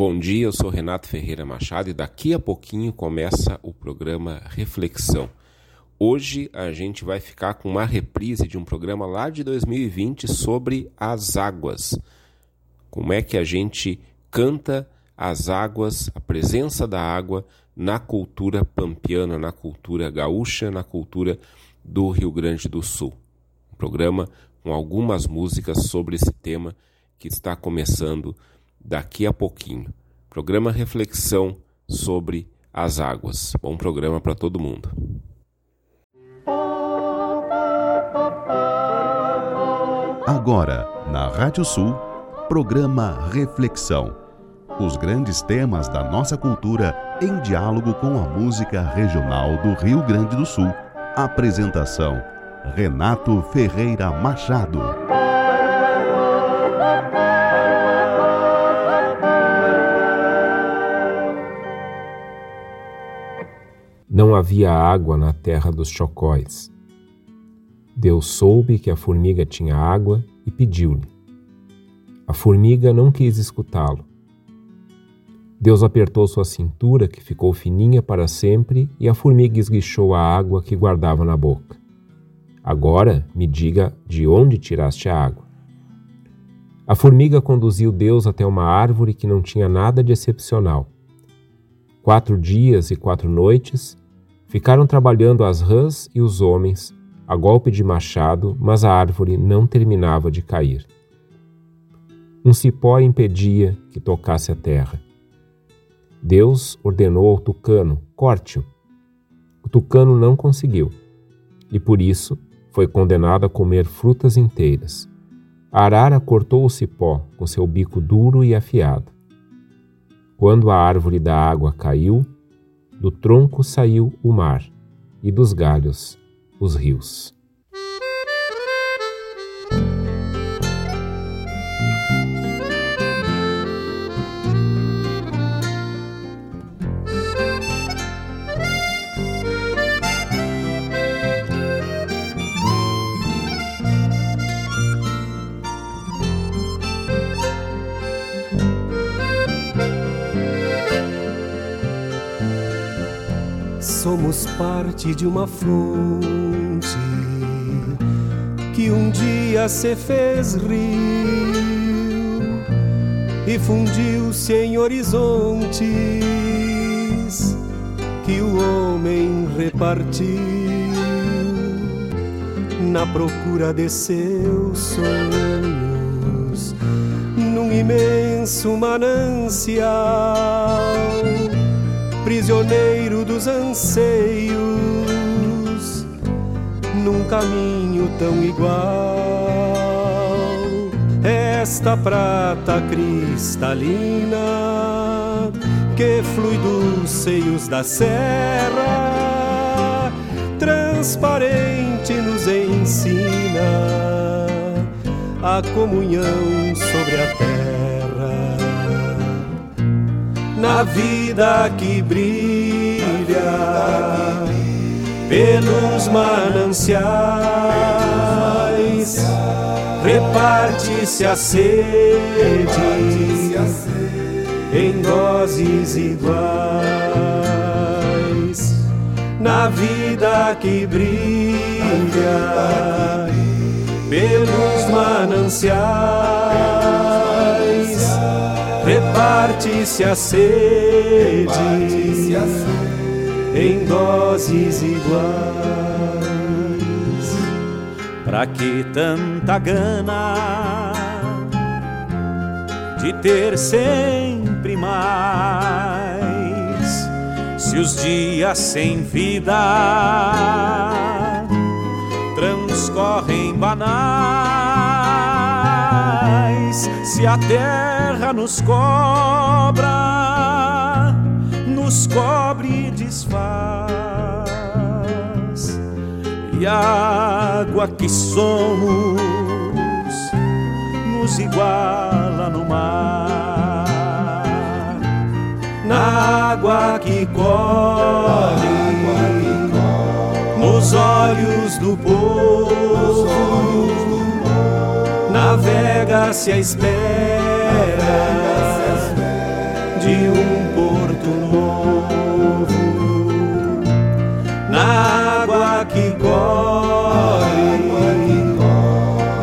Bom dia, eu sou Renato Ferreira Machado e daqui a pouquinho começa o programa Reflexão. Hoje a gente vai ficar com uma reprise de um programa lá de 2020 sobre as águas. Como é que a gente canta as águas, a presença da água na cultura pampiana, na cultura gaúcha, na cultura do Rio Grande do Sul. Um programa com algumas músicas sobre esse tema que está começando daqui a pouquinho. Programa Reflexão sobre as águas. Bom programa para todo mundo. Agora, na Rádio Sul, programa Reflexão. Os grandes temas da nossa cultura em diálogo com a música regional do Rio Grande do Sul. Apresentação: Renato Ferreira Machado. Não havia água na terra dos chocóis. Deus soube que a formiga tinha água e pediu-lhe. A formiga não quis escutá-lo. Deus apertou sua cintura, que ficou fininha para sempre, e a formiga esguichou a água que guardava na boca. Agora me diga de onde tiraste a água. A formiga conduziu Deus até uma árvore que não tinha nada de excepcional. Quatro dias e quatro noites ficaram trabalhando as rãs e os homens, a golpe de machado, mas a árvore não terminava de cair. Um cipó impedia que tocasse a terra. Deus ordenou ao tucano: corte-o. O tucano não conseguiu, e por isso foi condenado a comer frutas inteiras. A arara cortou o cipó com seu bico duro e afiado. Quando a árvore da água caiu, do tronco saiu o mar, e dos galhos os rios. Somos parte de uma fonte que um dia se fez rio e fundiu-se em horizontes que o homem repartiu na procura de seus sonhos num imenso manancial prisioneiro dos anseios, num caminho tão igual. Esta prata cristalina que flui dos seios da serra, transparente nos ensina a comunhão sobre a terra na vida que brilha pelos mananciais, reparte-se a sede em doses iguais. Na vida que brilha pelos mananciais reparte-se a sede em doses iguais. Pra que tanta gana de ter sempre mais? Se os dias sem vida transcorrem banais, se a terra nos cobra, nos cobre e desfaz, e a água que somos nos iguala no mar, na água que corre nos olhos do povo navega-se à espera de um porto novo, na água que corre,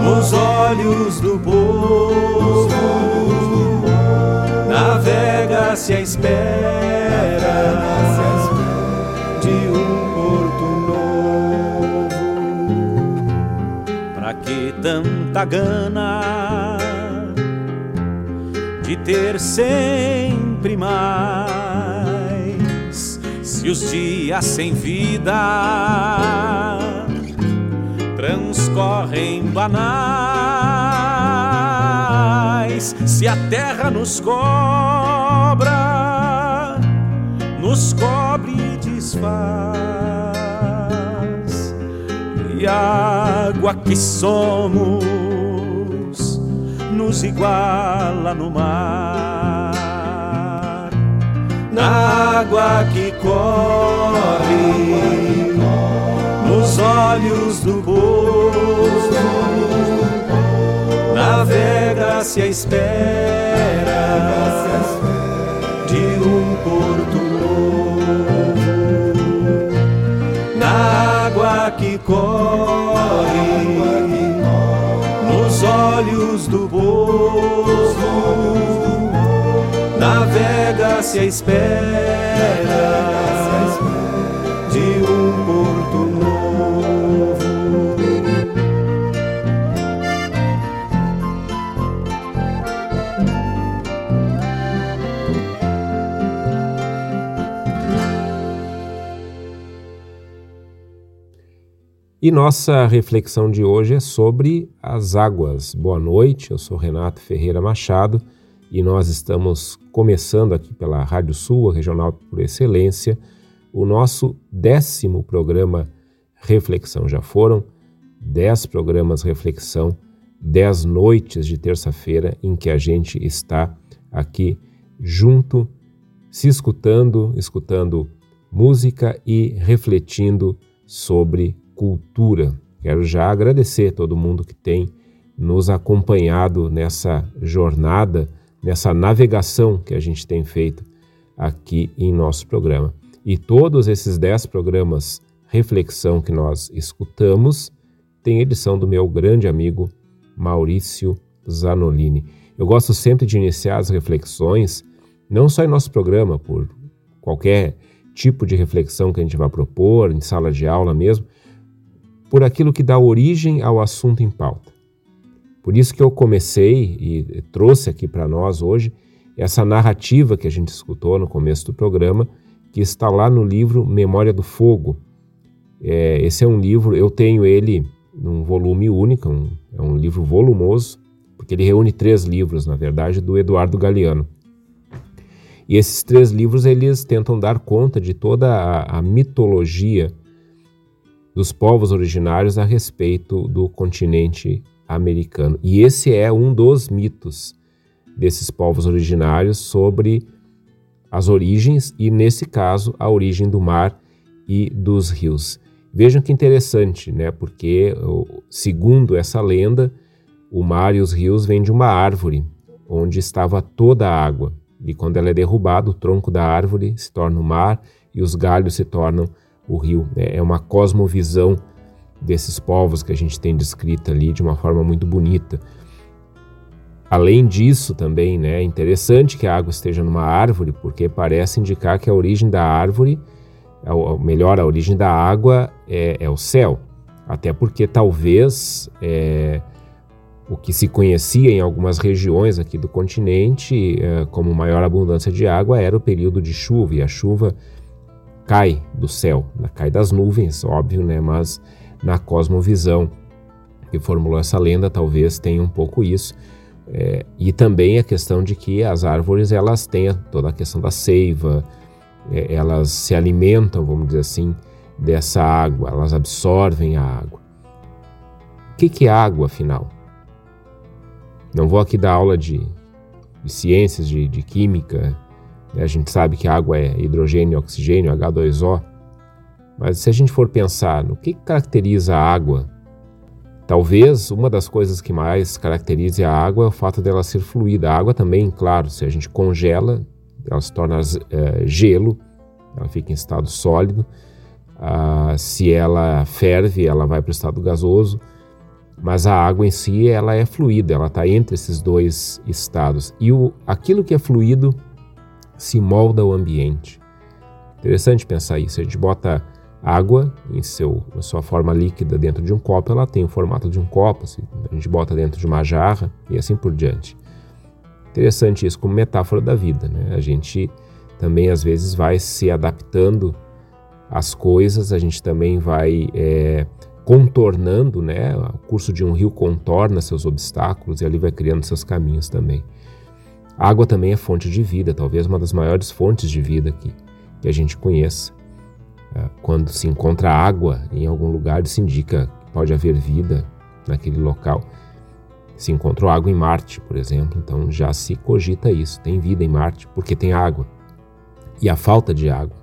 nos olhos do povo, navega-se à espera tanta gana? de ter sempre mais. Se os dias sem vida transcorrem banais, se a terra nos cobra, nos cobre e desfaz, e a água que somos nos iguala no mar. Na água que corre, nos olhos do povo, navega-se à espera de um porto novo. Na água que corre do povo, navega-se espera E nossa reflexão de hoje é sobre as águas. Boa noite, eu sou Renato Ferreira Machado e nós estamos começando aqui pela Rádio Sul, regional por excelência, o nosso décimo programa Reflexão. Já foram dez programas Reflexão, dez noites de terça-feira em que a gente está aqui junto, se escutando, escutando música e refletindo sobre cultura. Quero já agradecer todo mundo que tem nos acompanhado nessa jornada, nessa navegação que a gente tem feito aqui em nosso programa. E todos esses dez programas reflexão que nós escutamos tem edição do meu grande amigo Maurício Zanolini. Eu gosto sempre de iniciar as reflexões, não só em nosso programa, por qualquer tipo de reflexão que a gente vai propor, em sala de aula mesmo, por aquilo que dá origem ao assunto em pauta. Por isso que eu comecei e trouxe aqui para nós hoje essa narrativa que a gente escutou no começo do programa, que está lá no livro Memória do Fogo. É, esse é um livro, eu tenho ele num volume único, um, é um livro volumoso, porque ele reúne três livros, na verdade, do Eduardo Galeano. E esses três livros eles tentam dar conta de toda a, a mitologia dos povos originários a respeito do continente americano. E esse é um dos mitos desses povos originários sobre as origens e, nesse caso, a origem do mar e dos rios. Vejam que interessante, né? Porque, segundo essa lenda, o mar e os rios vêm de uma árvore onde estava toda a água. E quando ela é derrubada, o tronco da árvore se torna o mar e os galhos se tornam o rio. Né? É uma cosmovisão desses povos que a gente tem descrita ali de uma forma muito bonita. Além disso, também né, é interessante que a água esteja numa árvore, porque parece indicar que a origem da árvore, ou melhor, a origem da água é, é o céu. Até porque talvez é, o que se conhecia em algumas regiões aqui do continente é, como maior abundância de água era o período de chuva, e a chuva cai do céu, né? cai das nuvens, óbvio, né? Mas na cosmovisão que formulou essa lenda talvez tenha um pouco isso. É, e também a questão de que as árvores elas têm toda a questão da seiva, é, elas se alimentam, vamos dizer assim, dessa água, elas absorvem a água. O que, que é água, afinal? Não vou aqui dar aula de, de ciências, de, de química? A gente sabe que a água é hidrogênio e oxigênio, H2O. Mas se a gente for pensar no que caracteriza a água, talvez uma das coisas que mais caracterize a água é o fato dela ser fluida. A água também, claro, se a gente congela, ela se torna é, gelo, ela fica em estado sólido. Ah, se ela ferve, ela vai para o estado gasoso. Mas a água em si, ela é fluida, ela está entre esses dois estados. E o, aquilo que é fluido se molda ao ambiente. Interessante pensar isso. A gente bota água em seu, na sua forma líquida dentro de um copo, ela tem o formato de um copo. Assim, a gente bota dentro de uma jarra e assim por diante. Interessante isso como metáfora da vida. Né? A gente também às vezes vai se adaptando às coisas, a gente também vai é, contornando, né? O curso de um rio contorna seus obstáculos e ali vai criando seus caminhos também. A água também é fonte de vida, talvez uma das maiores fontes de vida que, que a gente conheça. É, quando se encontra água em algum lugar, isso indica que pode haver vida naquele local. Se encontrou água em Marte, por exemplo, então já se cogita isso. Tem vida em Marte porque tem água. E a falta de água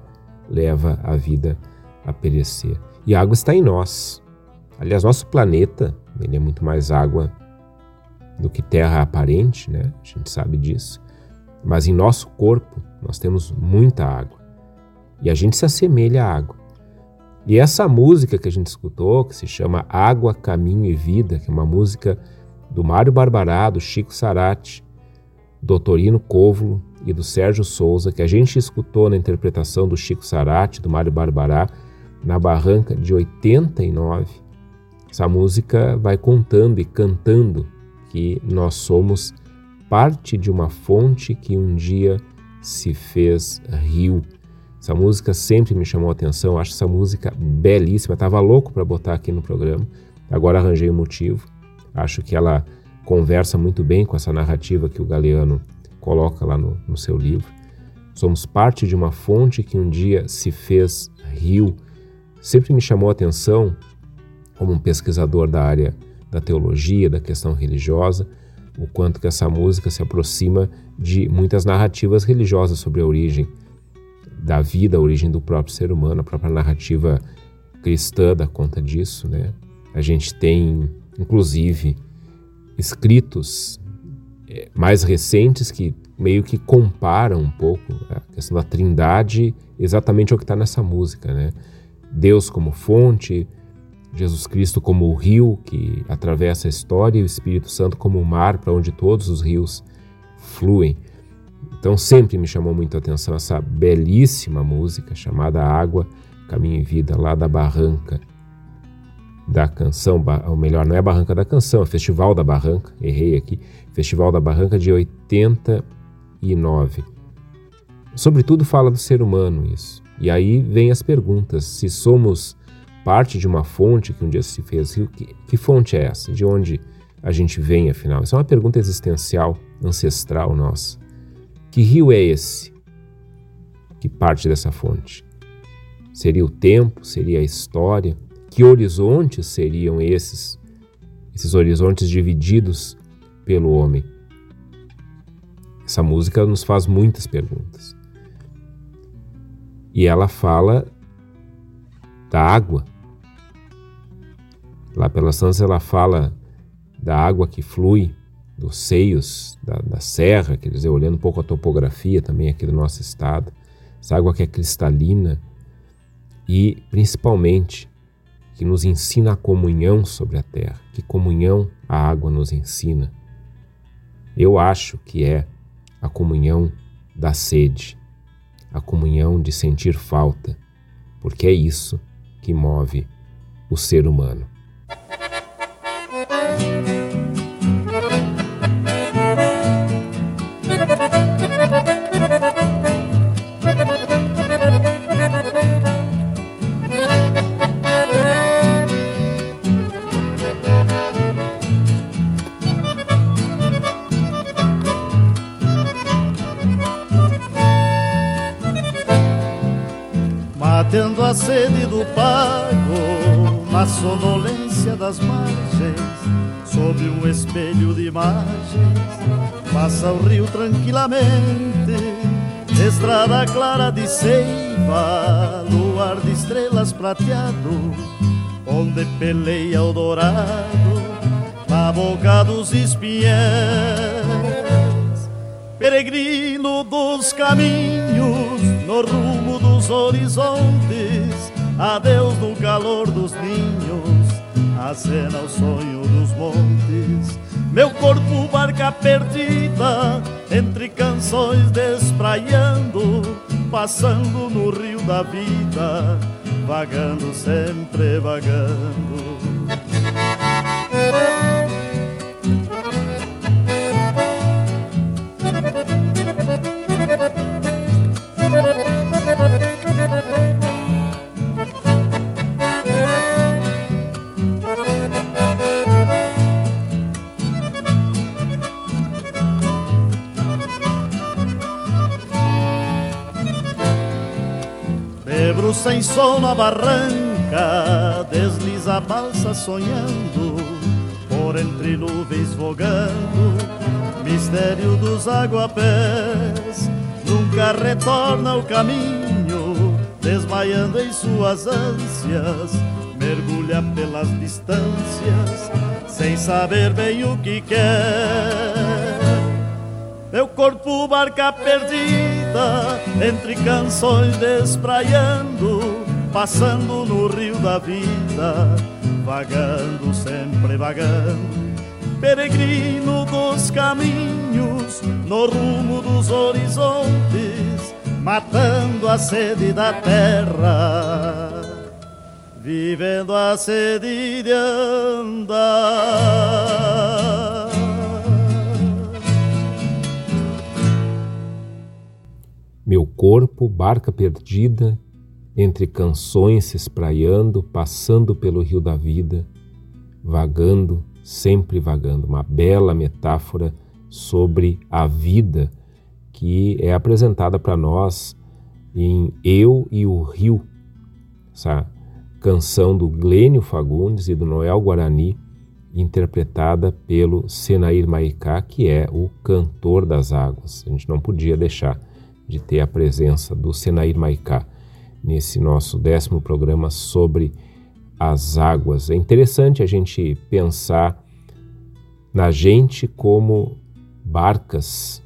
leva a vida a perecer. E a água está em nós. Aliás, nosso planeta ele é muito mais água do que terra aparente, né? A gente sabe disso. Mas em nosso corpo nós temos muita água. E a gente se assemelha à água. E essa música que a gente escutou, que se chama Água, Caminho e Vida, que é uma música do Mário Barbará, do Chico Sarati, do Torino Covolo e do Sérgio Souza, que a gente escutou na interpretação do Chico Sarati, do Mário Barbará, na Barranca de 89, essa música vai contando e cantando que nós somos parte de uma fonte que um dia se fez rio. Essa música sempre me chamou a atenção, acho essa música belíssima. Estava louco para botar aqui no programa, agora arranjei o um motivo. Acho que ela conversa muito bem com essa narrativa que o Galeano coloca lá no, no seu livro. Somos parte de uma fonte que um dia se fez rio. Sempre me chamou a atenção como um pesquisador da área da teologia, da questão religiosa, o quanto que essa música se aproxima de muitas narrativas religiosas sobre a origem da vida, a origem do próprio ser humano, a própria narrativa cristã dá conta disso, né? A gente tem, inclusive, escritos é, mais recentes que meio que comparam um pouco a questão da trindade exatamente ao que está nessa música, né? Deus como fonte, Jesus Cristo como o rio que atravessa a história e o Espírito Santo como o mar para onde todos os rios fluem. Então sempre me chamou muito a atenção essa belíssima música chamada Água, Caminho e Vida, lá da Barranca da Canção, ou melhor, não é Barranca da Canção, é Festival da Barranca, errei aqui, Festival da Barranca de 89. Sobretudo fala do ser humano isso. E aí vem as perguntas, se somos parte de uma fonte que um dia se fez rio. Que, que fonte é essa? De onde a gente vem, afinal? Isso é uma pergunta existencial, ancestral nossa. Que rio é esse que parte dessa fonte? Seria o tempo? Seria a história? Que horizontes seriam esses? Esses horizontes divididos pelo homem? Essa música nos faz muitas perguntas. E ela fala da água, Lá pelas Santas ela fala da água que flui dos seios da, da, serra, quer dizer, olhando um pouco a topografia também aqui do nosso estado, essa água que é cristalina e principalmente que nos ensina a comunhão sobre a terra. Que comunhão a água nos ensina? Eu acho que é a comunhão da sede, a comunhão de sentir falta, porque é isso que move o ser humano. Matando a sede do pago na sonolência das margens, sob um espelho de imagens, passa o rio tranquilamente, estrada clara de seiva, luar de estrelas prateado, onde peleia o dourado, na boca dos espiãs. peregrino dos caminhos, no rumo dos horizontes, adeus no calor dos ninhos, acena o sonho dos montes. Meu corpo barca perdida, entre canções despraiando, passando no rio da vida, vagando sempre vagando. Sol na barranca, desliza a balsa sonhando, por entre nuvens vogando, mistério dos aguapés nunca retorna o caminho, desmaiando em suas ânsias, mergulha pelas distâncias, sem saber bem o que quer. Meu corpo barca perdida, entre canções despraiando, passando no rio da vida, vagando, sempre vagando peregrino dos caminhos, no rumo dos horizontes, matando a sede da terra, vivendo a sede de andar. Meu corpo, barca perdida, entre canções se espraiando, passando pelo rio da vida, vagando sempre vagando, uma bela metáfora sobre a vida que é apresentada para nós em Eu e o Rio, essa canção do Glênio Fagundes e do Noel Guarani, interpretada pelo Senair Maicá, que é o cantor das águas. A gente não podia deixar de ter a presença do Senair Maicá nesse nosso décimo programa sobre as águas. É interessante a gente pensar na gente como barcas,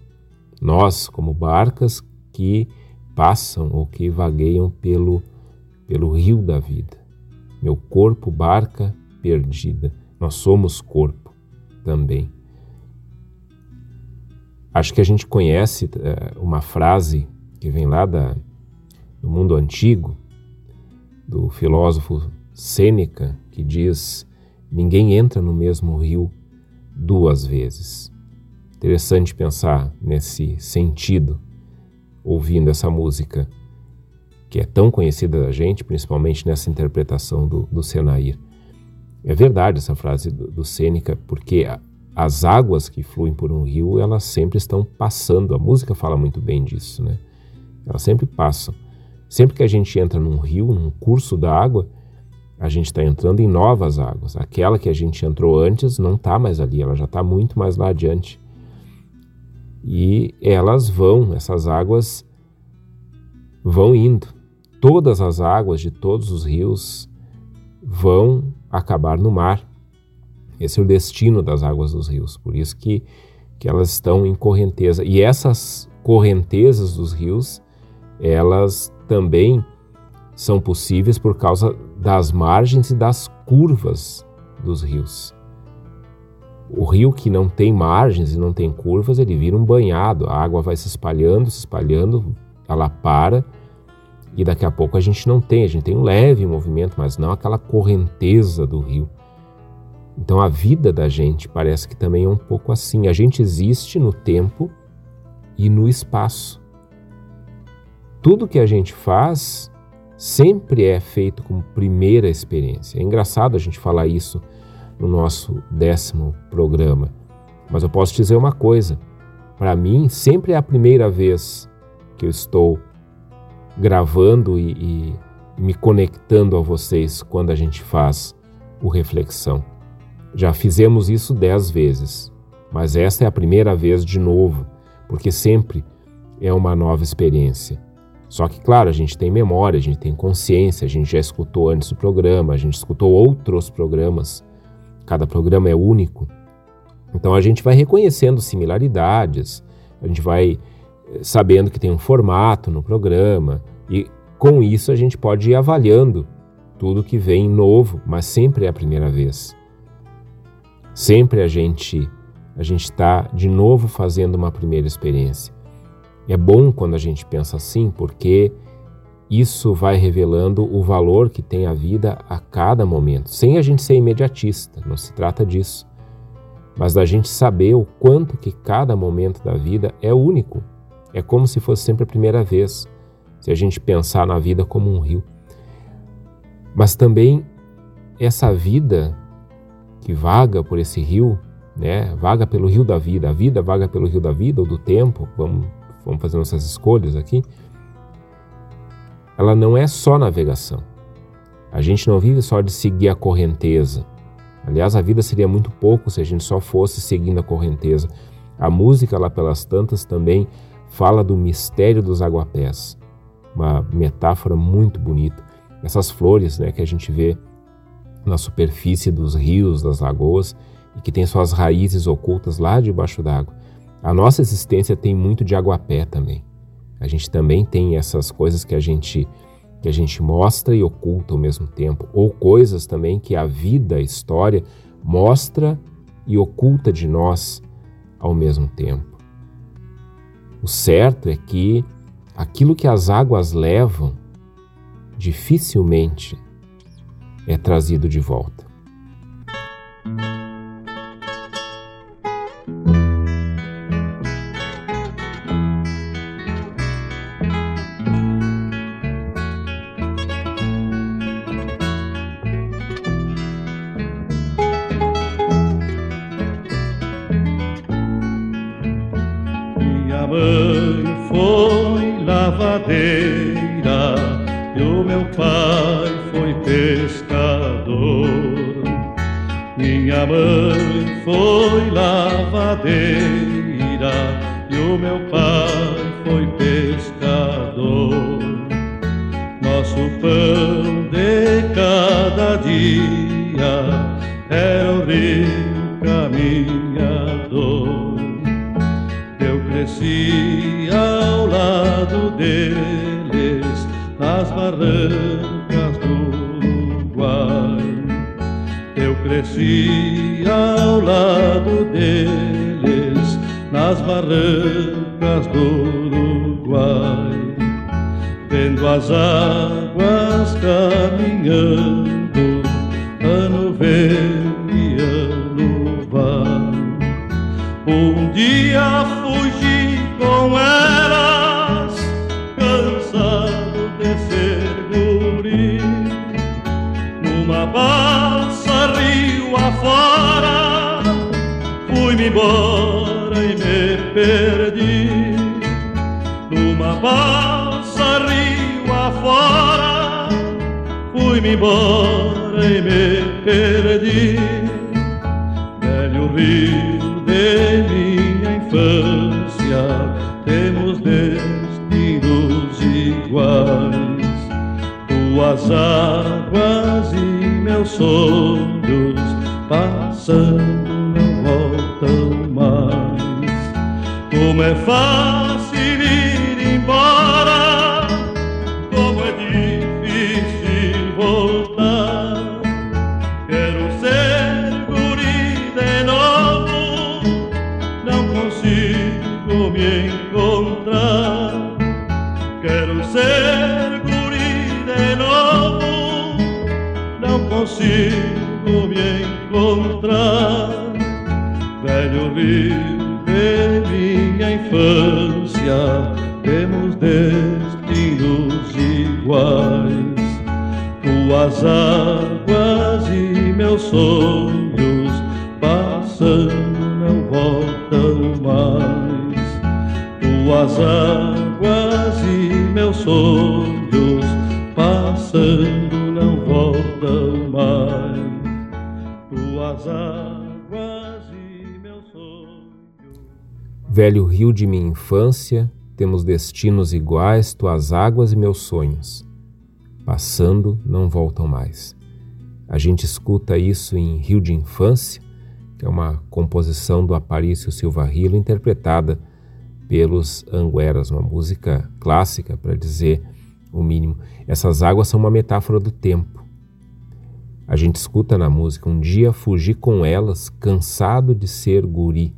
nós como barcas que passam ou que vagueiam pelo, pelo rio da vida. Meu corpo, barca perdida. Nós somos corpo também. Acho que a gente conhece é, uma frase que vem lá da, do mundo antigo, do filósofo Sêneca, que diz: Ninguém entra no mesmo rio duas vezes. Interessante pensar nesse sentido, ouvindo essa música que é tão conhecida da gente, principalmente nessa interpretação do, do Senair. É verdade essa frase do, do Sêneca, porque as águas que fluem por um rio, elas sempre estão passando. A música fala muito bem disso, né? Elas sempre passam. Sempre que a gente entra num rio, num curso da água, a gente está entrando em novas águas. Aquela que a gente entrou antes não está mais ali, ela já está muito mais lá adiante. E elas vão, essas águas vão indo. Todas as águas de todos os rios vão acabar no mar. Esse é o destino das águas dos rios, por isso que, que elas estão em correnteza. E essas correntezas dos rios, elas também são possíveis por causa das margens e das curvas dos rios. O rio que não tem margens e não tem curvas, ele vira um banhado, a água vai se espalhando, se espalhando, ela para e daqui a pouco a gente não tem, a gente tem um leve movimento, mas não aquela correnteza do rio. Então a vida da gente parece que também é um pouco assim. A gente existe no tempo e no espaço. Tudo que a gente faz sempre é feito como primeira experiência. É engraçado a gente falar isso no nosso décimo programa, mas eu posso dizer uma coisa: para mim, sempre é a primeira vez que eu estou gravando e, e me conectando a vocês quando a gente faz o reflexão. Já fizemos isso dez vezes, mas essa é a primeira vez de novo, porque sempre é uma nova experiência. Só que, claro, a gente tem memória, a gente tem consciência, a gente já escutou antes o programa, a gente escutou outros programas, cada programa é único. Então a gente vai reconhecendo similaridades, a gente vai eh, sabendo que tem um formato no programa e com isso a gente pode ir avaliando tudo que vem novo, mas sempre é a primeira vez. Sempre a gente a gente está de novo fazendo uma primeira experiência. É bom quando a gente pensa assim, porque isso vai revelando o valor que tem a vida a cada momento, sem a gente ser imediatista, não se trata disso, mas da gente saber o quanto que cada momento da vida é único. É como se fosse sempre a primeira vez, se a gente pensar na vida como um rio. Mas também essa vida que vaga por esse rio, né, vaga pelo rio da vida, a vida vaga pelo rio da vida ou do tempo, vamos, vamos fazer nossas escolhas aqui ela não é só navegação. A gente não vive só de seguir a correnteza. Aliás, a vida seria muito pouco se a gente só fosse seguindo a correnteza. A música lá pelas tantas também fala do mistério dos aguapés. Uma metáfora muito bonita. Essas flores, né, que a gente vê na superfície dos rios, das lagoas e que tem suas raízes ocultas lá debaixo d'água. A nossa existência tem muito de aguapé também. A gente também tem essas coisas que a gente que a gente mostra e oculta ao mesmo tempo, ou coisas também que a vida, a história mostra e oculta de nós ao mesmo tempo. O certo é que aquilo que as águas levam dificilmente é trazido de volta. arrivare e me perdi dire meglio ridere infância, temos destinos iguais, tuas águas e meus sonhos. Passando, não voltam mais. A gente escuta isso em Rio de Infância, que é uma composição do Aparício Silva Rilo, interpretada pelos angueras, uma música clássica para dizer o mínimo. Essas águas são uma metáfora do tempo. A gente escuta na música: Um dia fugi com elas, cansado de ser guri.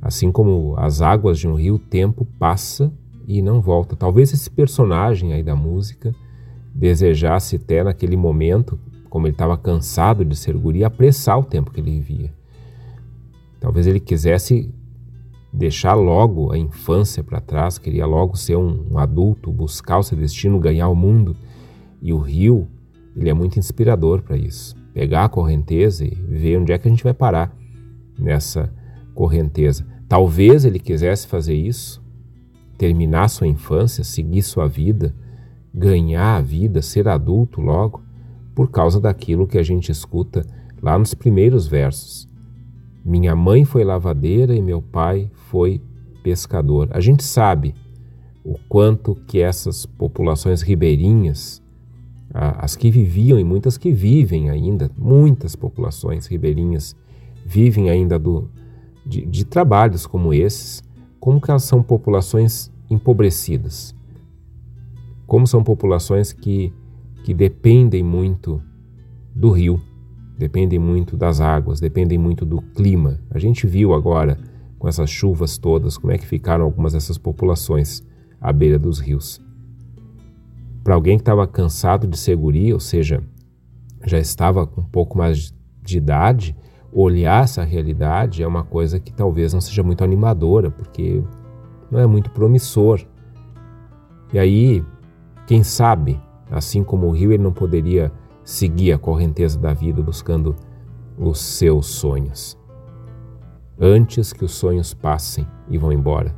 Assim como as águas de um rio, o tempo passa e não volta. Talvez esse personagem aí da música desejasse até naquele momento, como ele estava cansado de ser guri, apressar o tempo que ele vivia. Talvez ele quisesse deixar logo a infância para trás, queria logo ser um, um, adulto, buscar o seu destino, ganhar o mundo. E o rio, ele é muito inspirador para isso. Pegar a correnteza e ver onde é que a gente vai parar nessa correnteza. Talvez ele quisesse fazer isso, terminar sua infância, seguir sua vida, ganhar a vida, ser adulto logo, por causa daquilo que a gente escuta lá nos primeiros versos. Minha mãe foi lavadeira e meu pai foi pescador. A gente sabe o quanto que essas populações ribeirinhas, as que viviam e muitas que vivem ainda, muitas populações ribeirinhas vivem ainda do, de, de trabalhos como esses, como que elas são populações empobrecidas, como são populações que, que dependem muito do rio, dependem muito das águas, dependem muito do clima. A gente viu agora, com essas chuvas todas, como é que ficaram algumas dessas populações à beira dos rios. Para alguém que estava cansado de segurança, ou seja, já estava com um pouco mais de idade, olhar essa realidade é uma coisa que talvez não seja muito animadora, porque não é muito promissor. E aí, quem sabe, assim como o rio, ele não poderia seguir a correnteza da vida buscando os seus sonhos. Antes que os sonhos passem e vão embora,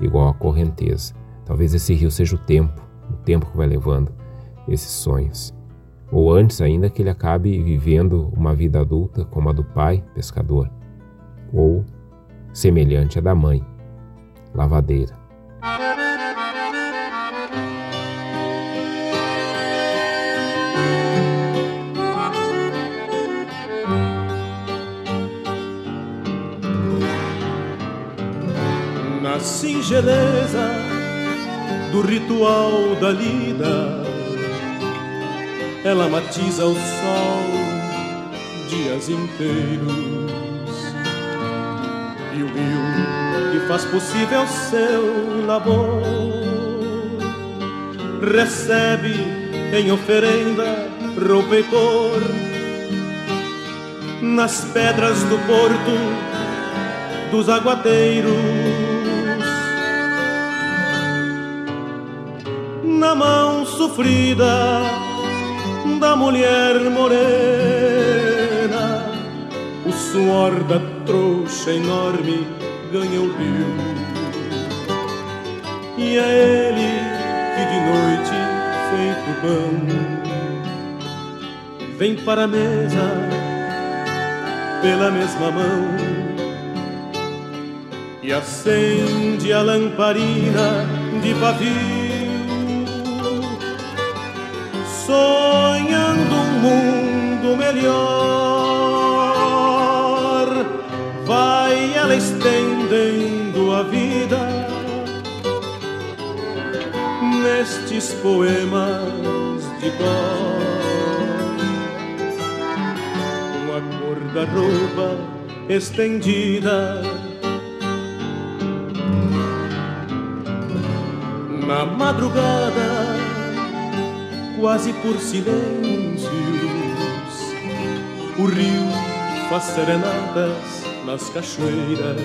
igual a correnteza. Talvez esse rio seja o tempo, o tempo que vai levando esses sonhos ou antes ainda que ele acabe vivendo uma vida adulta como a do pai, pescador, ou semelhante à da mãe, lavadeira. Na singeleza do ritual da lida ela matiza o sol dias inteiros. E o rio que faz possível seu labor recebe em oferenda roupa e cor nas pedras do porto dos aguadeiros. Na mão sofrida da mulher morena, o suor da trouxa enorme ganha o rio. E é ele que de noite, feito pão, vem para a mesa pela mesma mão e acende a lamparina de pavio melhor. Vai ela estendendo a vida nestes poemas de cor. Com a cor da roupa estendida. Na madrugada quase por silêncios. O rio faz serenatas nas cachoeiras.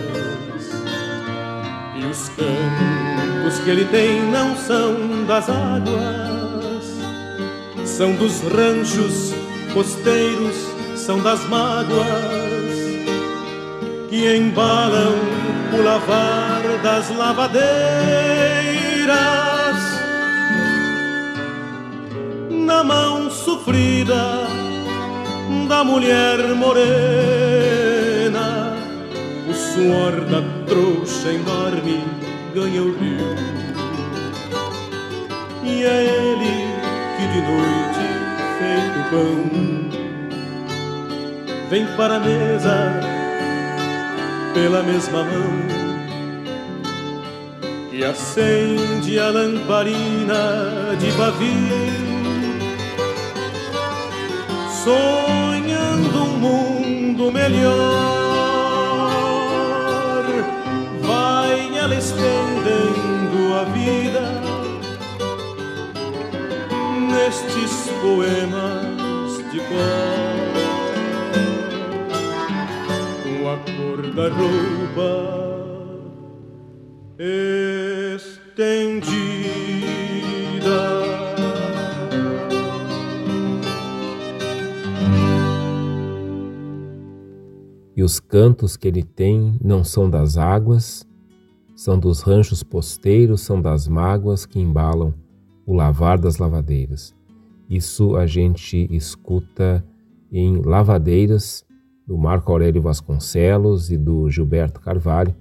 E os cantos que ele tem não são das águas, são dos ranchos costeiros, são das mágoas que embalam o lavar das lavadeiras. Na mão sofrida da mulher morena. O suor da trouxa enorme ganha o rio. E é ele que de noite, feito pão, vem para a mesa pela mesma mão e acende a lamparina de. Sonhando um mundo melhor, vai ela estendendo a vida nestes poemas de cor. Com a cor da roupa estendida. Os cantos que ele tem não são das águas, são dos ranchos posteiros, são das mágoas que embalam o lavar das lavadeiras. Isso a gente escuta em Lavadeiras, do Marco Aurélio Vasconcelos e do Gilberto Carvalho,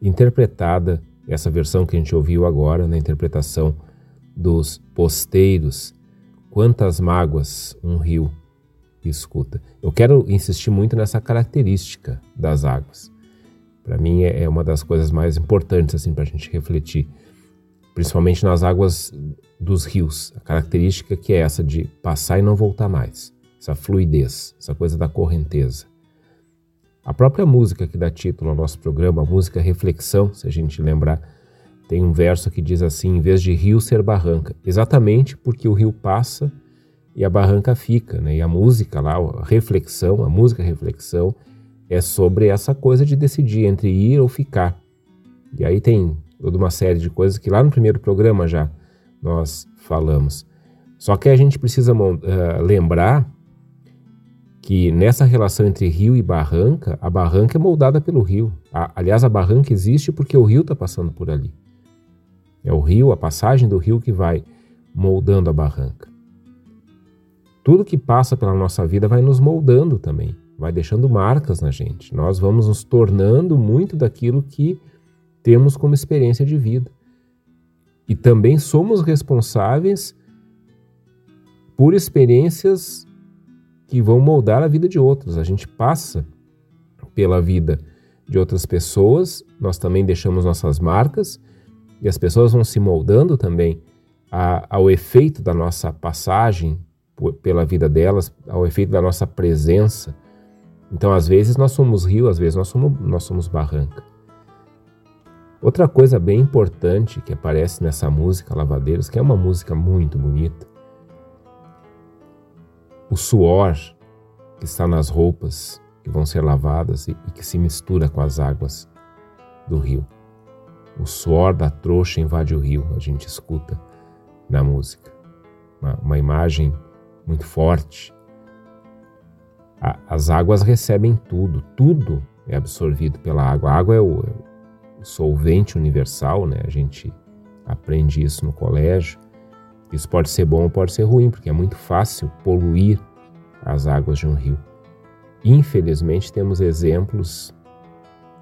interpretada essa versão que a gente ouviu agora, na interpretação dos posteiros. Quantas mágoas um rio escuta. Eu quero insistir muito nessa característica das águas. Para mim é, é uma das coisas mais importantes assim para a gente refletir, principalmente nas águas dos rios. A característica que é essa de passar e não voltar mais, essa fluidez, essa coisa da correnteza. A própria música que dá título ao nosso programa, a música Reflexão, se a gente lembrar, tem um verso que diz assim: em vez de rio ser barranca, exatamente porque o rio passa e a barranca fica, né? E a música lá, a reflexão, a música reflexão é sobre essa coisa de decidir entre ir ou ficar. E aí tem toda uma série de coisas que lá no primeiro programa já nós falamos. Só que a gente precisa uh, lembrar que nessa relação entre rio e barranca, a barranca é moldada pelo rio. A, aliás, a barranca existe porque o rio está passando por ali. É o rio, a passagem do rio que vai moldando a barranca. Tudo que passa pela nossa vida vai nos moldando também, vai deixando marcas na gente. Nós vamos nos tornando muito daquilo que temos como experiência de vida. E também somos responsáveis por experiências que vão moldar a vida de outros. A gente passa pela vida de outras pessoas, nós também deixamos nossas marcas e as pessoas vão se moldando também a, ao efeito da nossa passagem pela vida delas, ao efeito da nossa presença. Então, às vezes nós somos rio, às vezes nós somos, nós somos barranca. Outra coisa bem importante que aparece nessa música Lavadeiros, que é uma música muito bonita, o suor que está nas roupas que vão ser lavadas e, e que se mistura com as águas do rio. O suor da trouxa invade o rio, a gente escuta na música. Uma, uma imagem muito forte. A, as águas recebem tudo, tudo é absorvido pela água. A água é o, o solvente universal, né? A gente aprende isso no colégio. Isso pode ser bom ou pode ser ruim, porque é muito fácil poluir as águas de um rio. Infelizmente, temos exemplos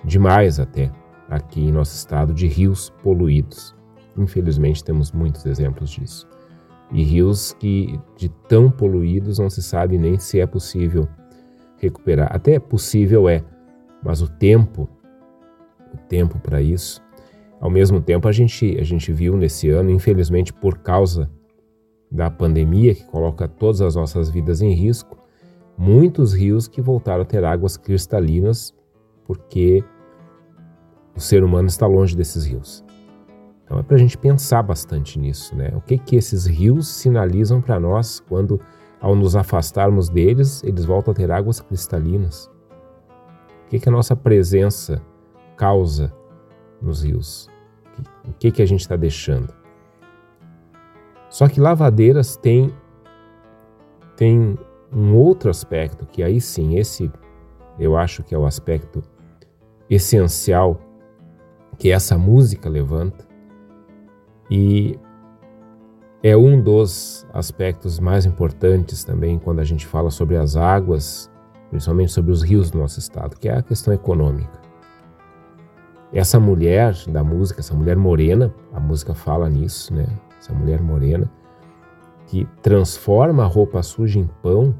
demais até aqui em nosso estado de rios poluídos. Infelizmente, temos muitos exemplos disso. E rios que, de tão poluídos, não se sabe nem se é possível recuperar. Até possível é, mas o tempo, o tempo para isso. Ao mesmo tempo, a gente, a gente viu nesse ano, infelizmente, por causa da pandemia que coloca todas as nossas vidas em risco, muitos rios que voltaram a ter águas cristalinas porque o ser humano está longe desses rios. Então é para a gente pensar bastante nisso, né? O que que esses rios sinalizam para nós quando, ao nos afastarmos deles, eles voltam a ter águas cristalinas? O que que a nossa presença causa nos rios? O que que a gente está deixando? Só que lavadeiras tem, tem um outro aspecto que aí sim, esse eu acho que é o aspecto essencial que essa música levanta e é um dos aspectos mais importantes também quando a gente fala sobre as águas, principalmente sobre os rios do nosso estado, que é a questão econômica. Essa mulher da música, essa mulher morena, a música fala nisso, né? essa mulher morena, que transforma a roupa suja em pão,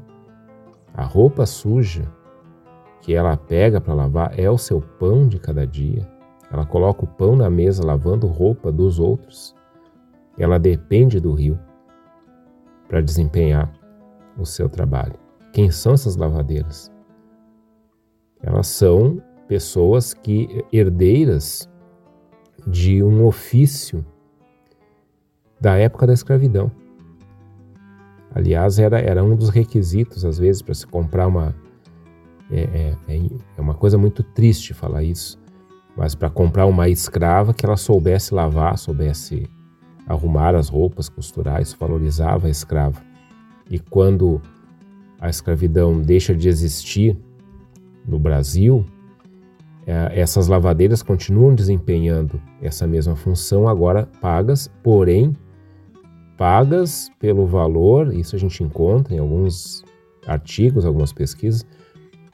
a roupa suja que ela pega para lavar é o seu pão de cada dia. ela coloca o pão na mesa lavando roupa dos outros. Ela depende do rio para desempenhar o seu trabalho. Quem são essas lavadeiras? Elas são pessoas que herdeiras de um ofício da época da escravidão. Aliás, era, era um dos requisitos, às vezes, para se comprar uma. É, é, é, é uma coisa muito triste falar isso, mas para comprar uma escrava que ela soubesse lavar, soubesse arrumar as roupas, costurar, isso valorizava a escrava. E quando a escravidão deixa de existir no Brasil, é, essas lavadeiras continuam desempenhando essa mesma função, agora pagas, porém pagas pelo valor, isso a gente encontra em alguns artigos, algumas pesquisas,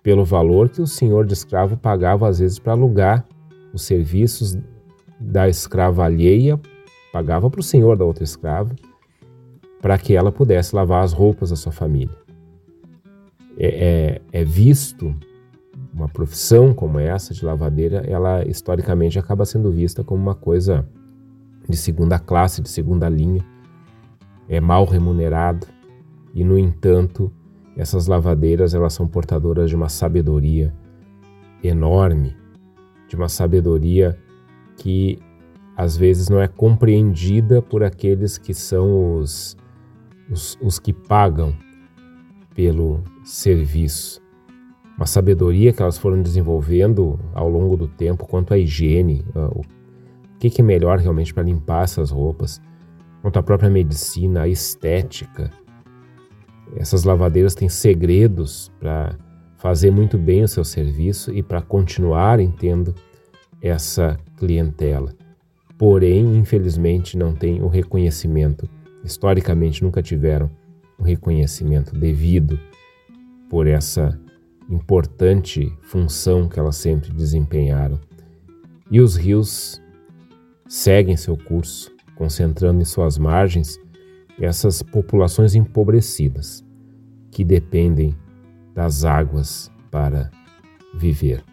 pelo valor que o senhor de escravo pagava às vezes para alugar os serviços da escrava alheia, pagava para o senhor da outra escrava, para que ela pudesse lavar as roupas da sua família. É, é, é visto uma profissão como essa de lavadeira, ela historicamente acaba sendo vista como uma coisa de segunda classe, de segunda linha, é mal remunerado e no entanto essas lavadeiras elas são portadoras de uma sabedoria enorme, de uma sabedoria que às vezes não é compreendida por aqueles que são os, os, os que pagam pelo serviço uma sabedoria que elas foram desenvolvendo ao longo do tempo quanto à higiene, o que, é melhor realmente para limpar essas roupas, quanto à própria medicina, a estética. Essas lavadeiras têm segredos para fazer muito bem o seu serviço e para continuarem tendo essa clientela. Porém, infelizmente, não tem o reconhecimento, historicamente nunca tiveram o reconhecimento devido por essa importante função que elas sempre desempenharam. E os rios seguem seu curso, concentrando em suas margens essas populações empobrecidas que dependem das águas para viver.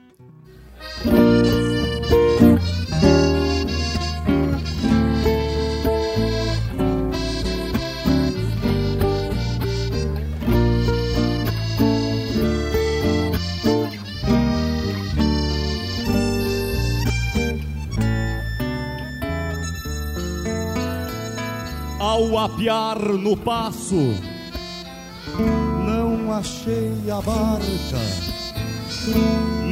Ao apiar no passo. Não achei a barca,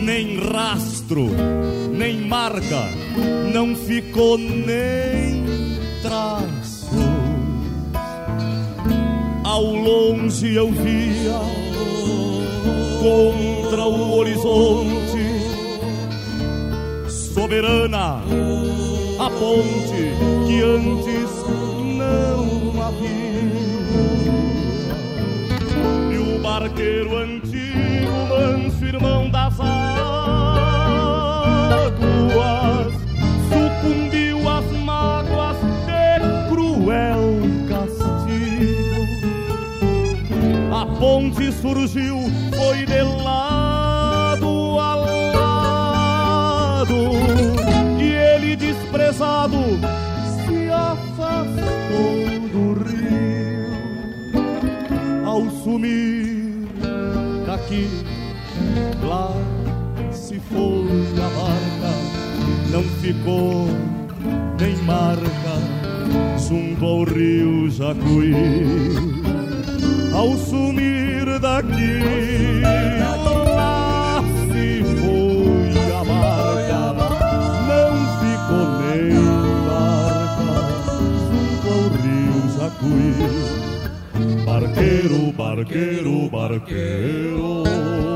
nem rastro, nem marca, não ficou nem traço. Ao longe eu via contra o horizonte soberana a ponte que antes não havia. E o barqueiro antigo, manso irmão das águas, sucumbiu às mágoas de cruel castigo. A ponte surgiu, foi de lado lá se foi a barca não ficou nem marca. Junto ao rio Jacuí. Ao sumir daqui lá se foi a barca não ficou nem Jacuí. Barqueiro, barqueiro, barqueiro.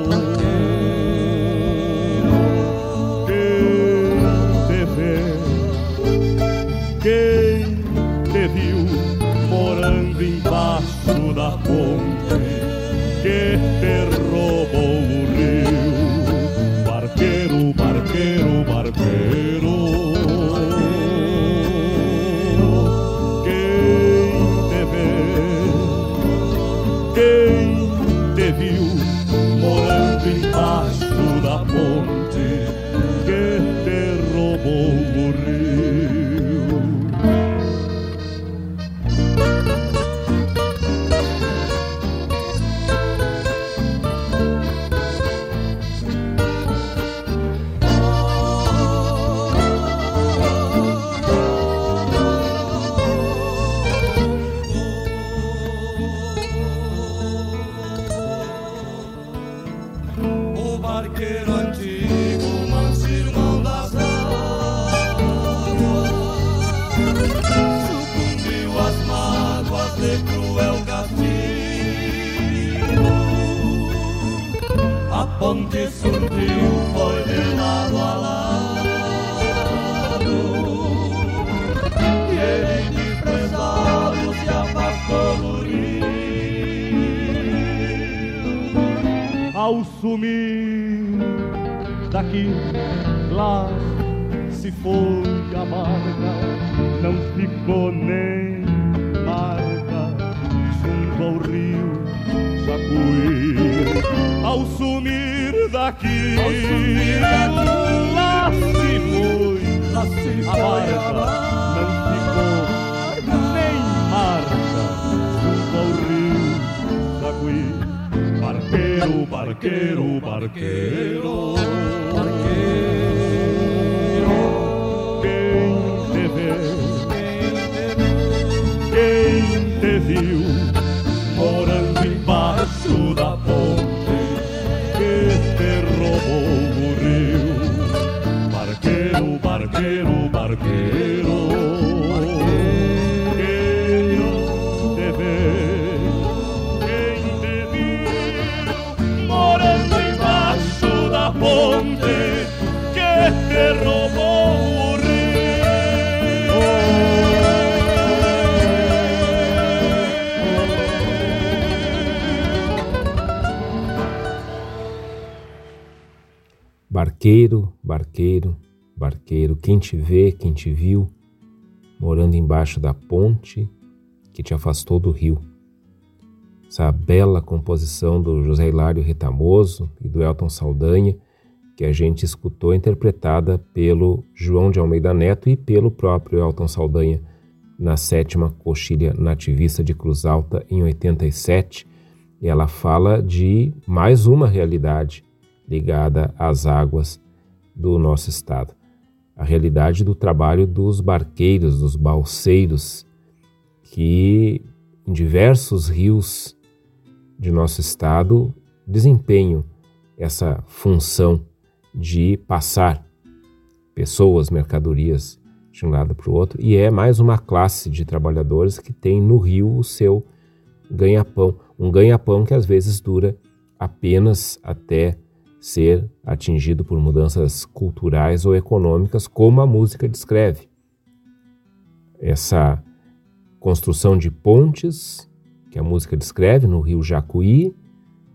Sumir daqui, lá se foi a marca, não ficou nem marca junto ao rio Jacuí. Ao sumir daqui, Ao sumir daqui, lá se foi lá se a foi a marca, não ficou Barqueiro, barqueiro, barqueiro, quem te vê, quem te viu, morando embaixo da ponte que te roubou o rio. Barqueiro, barqueiro, barqueiro, Barqueiro, barqueiro, barqueiro, quem te vê, quem te viu, morando embaixo da ponte que te afastou do rio. Essa bela composição do José Hilário Retamoso e do Elton Saldanha, que a gente escutou interpretada pelo João de Almeida Neto e pelo próprio Elton Saldanha na sétima coxilha nativista de Cruz Alta em 87. E ela fala de mais uma realidade ligada às águas do nosso estado. A realidade do trabalho dos barqueiros, dos balseiros, que em diversos rios de nosso estado desempenham essa função de passar pessoas, mercadorias de um lado para o outro, e é mais uma classe de trabalhadores que tem no rio o seu ganha-pão, um ganha-pão que às vezes dura apenas até ser atingido por mudanças culturais ou econômicas, como a música descreve. Essa construção de pontes que a música descreve no rio Jacuí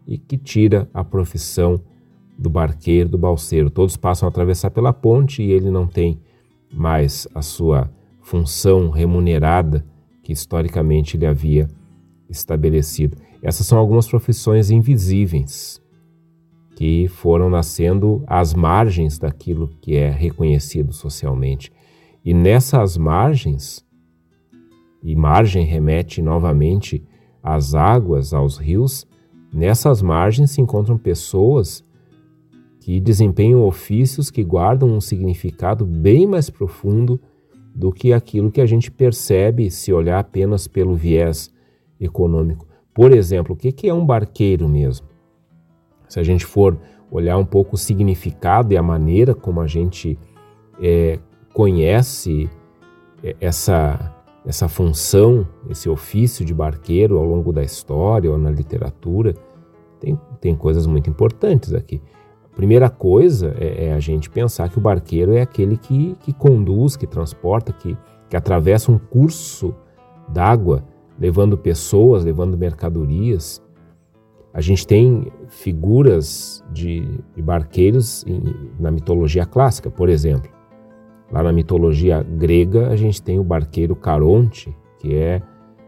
e que tira a profissão do barqueiro, do balseiro. Todos passam a atravessar pela ponte e ele não tem mais a sua função remunerada que historicamente ele havia estabelecido. Essas são algumas profissões invisíveis que foram nascendo às margens daquilo que é reconhecido socialmente. E nessas margens, e margem remete novamente às águas, aos rios, nessas margens se encontram pessoas que desempenham ofícios que guardam um significado bem mais profundo do que aquilo que a gente percebe se olhar apenas pelo viés econômico. Por exemplo, o que é um barqueiro mesmo? Se a gente for olhar um pouco o significado e a maneira como a gente é, conhece essa, essa função, esse ofício de barqueiro ao longo da história ou na literatura, tem, tem coisas muito importantes aqui. A primeira coisa é, é, a gente pensar que o barqueiro é aquele que, que conduz, que transporta, que, que atravessa um curso d'água, levando pessoas, levando mercadorias. A gente tem figuras de, de barqueiros em, na mitologia clássica, por exemplo. Lá na mitologia grega, a gente tem o barqueiro Caronte, que é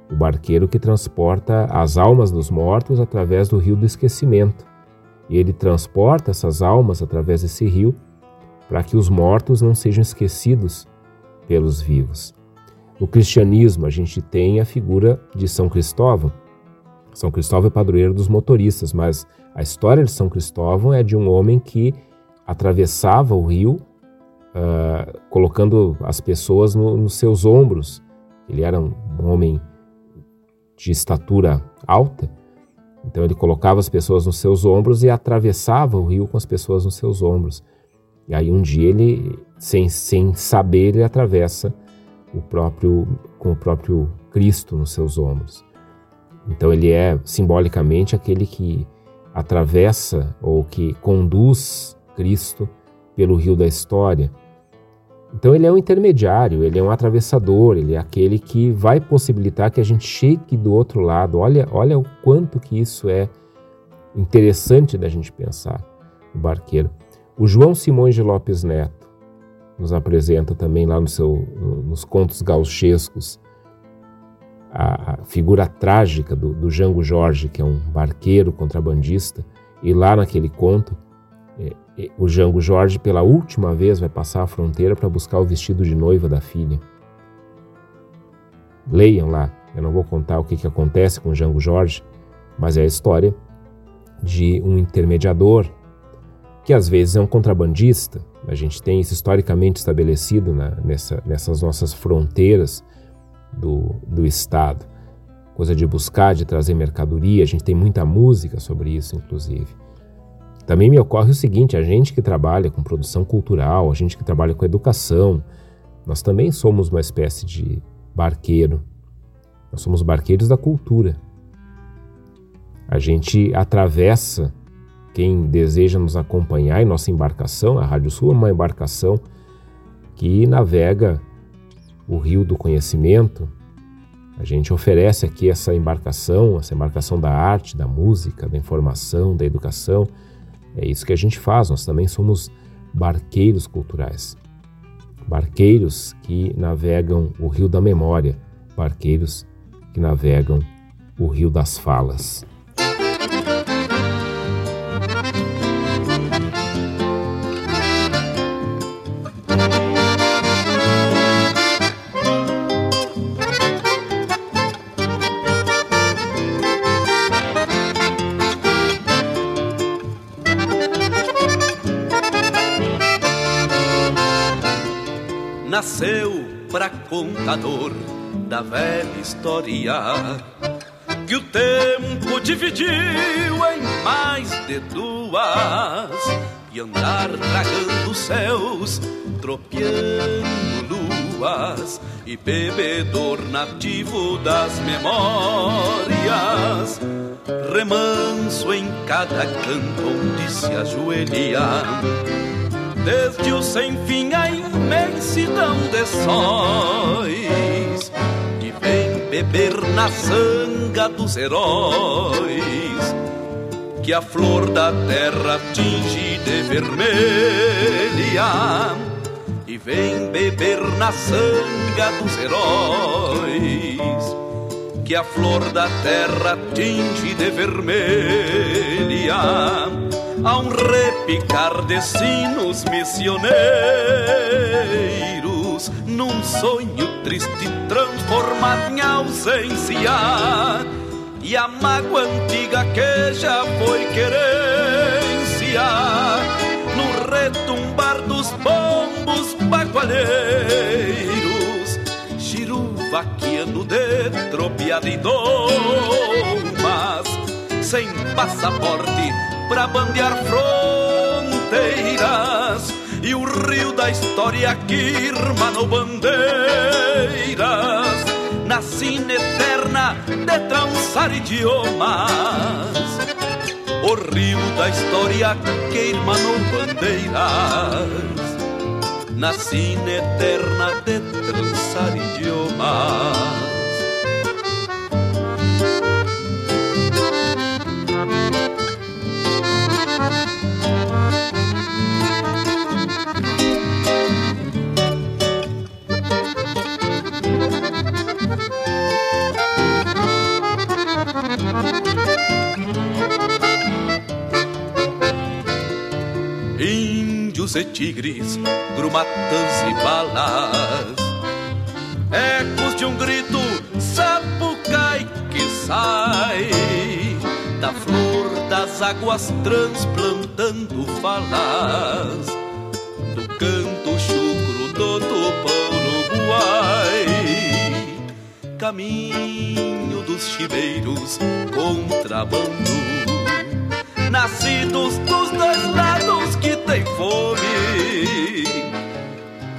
o barqueiro que transporta as almas dos mortos através do rio do esquecimento. E ele transporta essas almas através desse rio para que os mortos não sejam esquecidos pelos vivos. No cristianismo, a gente tem a figura de São Cristóvão. São Cristóvão é padroeiro dos motoristas, mas a história de São Cristóvão é de um homem que atravessava o rio uh, colocando as pessoas no, nos seus ombros. Ele era um homem de estatura alta, então ele colocava as pessoas nos seus ombros e atravessava o rio com as pessoas nos seus ombros. E aí um dia ele, sem, sem saber, ele atravessa o próprio com o próprio Cristo nos seus ombros. Então ele é simbolicamente aquele que atravessa ou que conduz Cristo pelo rio da história. Então ele é um intermediário, ele é um atravessador, ele é aquele que vai possibilitar que a gente chegue do outro lado. Olha, olha o quanto que isso é interessante da gente pensar, o barqueiro. O João Simões de Lopes Neto nos apresenta também lá no seu, nos contos gauchescos a, figura trágica do, do Jango Jorge, que é um barqueiro contrabandista, e lá naquele conto é, é, o Jango Jorge pela última vez vai passar a fronteira para buscar o vestido de noiva da filha. Leiam lá, eu não vou contar o que, que acontece com o Jango Jorge, mas é a história de um intermediador que às vezes é um contrabandista. A gente tem isso historicamente estabelecido na, nessa, nessas nossas fronteiras do, do Estado. Coisa de buscar, de trazer mercadoria, a gente tem muita música sobre isso, inclusive. Também me ocorre o seguinte: a gente que trabalha com produção cultural, a gente que trabalha com educação, nós também somos uma espécie de barqueiro. Nós somos barqueiros da cultura. A gente atravessa quem deseja nos acompanhar em nossa embarcação. A Rádio Sul é uma embarcação que navega o rio do conhecimento. A gente oferece aqui essa embarcação, essa embarcação da arte, da música, da informação, da educação é isso que a gente faz, nós também somos barqueiros culturais. Barqueiros que navegam o rio da memória, barqueiros que navegam o rio das falas. Da velha história que o tempo dividiu em mais de duas e andar tragando céus, tropeando luas e bebedor nativo das memórias, remanso em cada canto onde se ajoelha desde o sem fim a imensidão de sóis, que vem beber na sanga dos heróis, que a flor da terra tinge de vermelha, e vem beber na sanga dos heróis, que a flor da terra tinge de vermelha a um repicar de sinos missioneiros, num sonho triste transformado em ausência, e a mágoa antiga que já foi querência, no retumbar dos bombos bagualheiros, giruvaquiano de tropiada sem passaporte pra bandear fronteiras e o rio da história que irmanou bandeiras na sina eterna de trançar idiomas. O rio da história que irmanou bandeiras na sina eterna de trançar idiomas. Índios e tigres, grumatas e balas. Ecos de um grito sapucai que sai da flor das águas transplantando falas do canto chucro do tupão Uruguai. Caminho dos chibeiros, contrabando, nascidos dos dois lados que tem fome.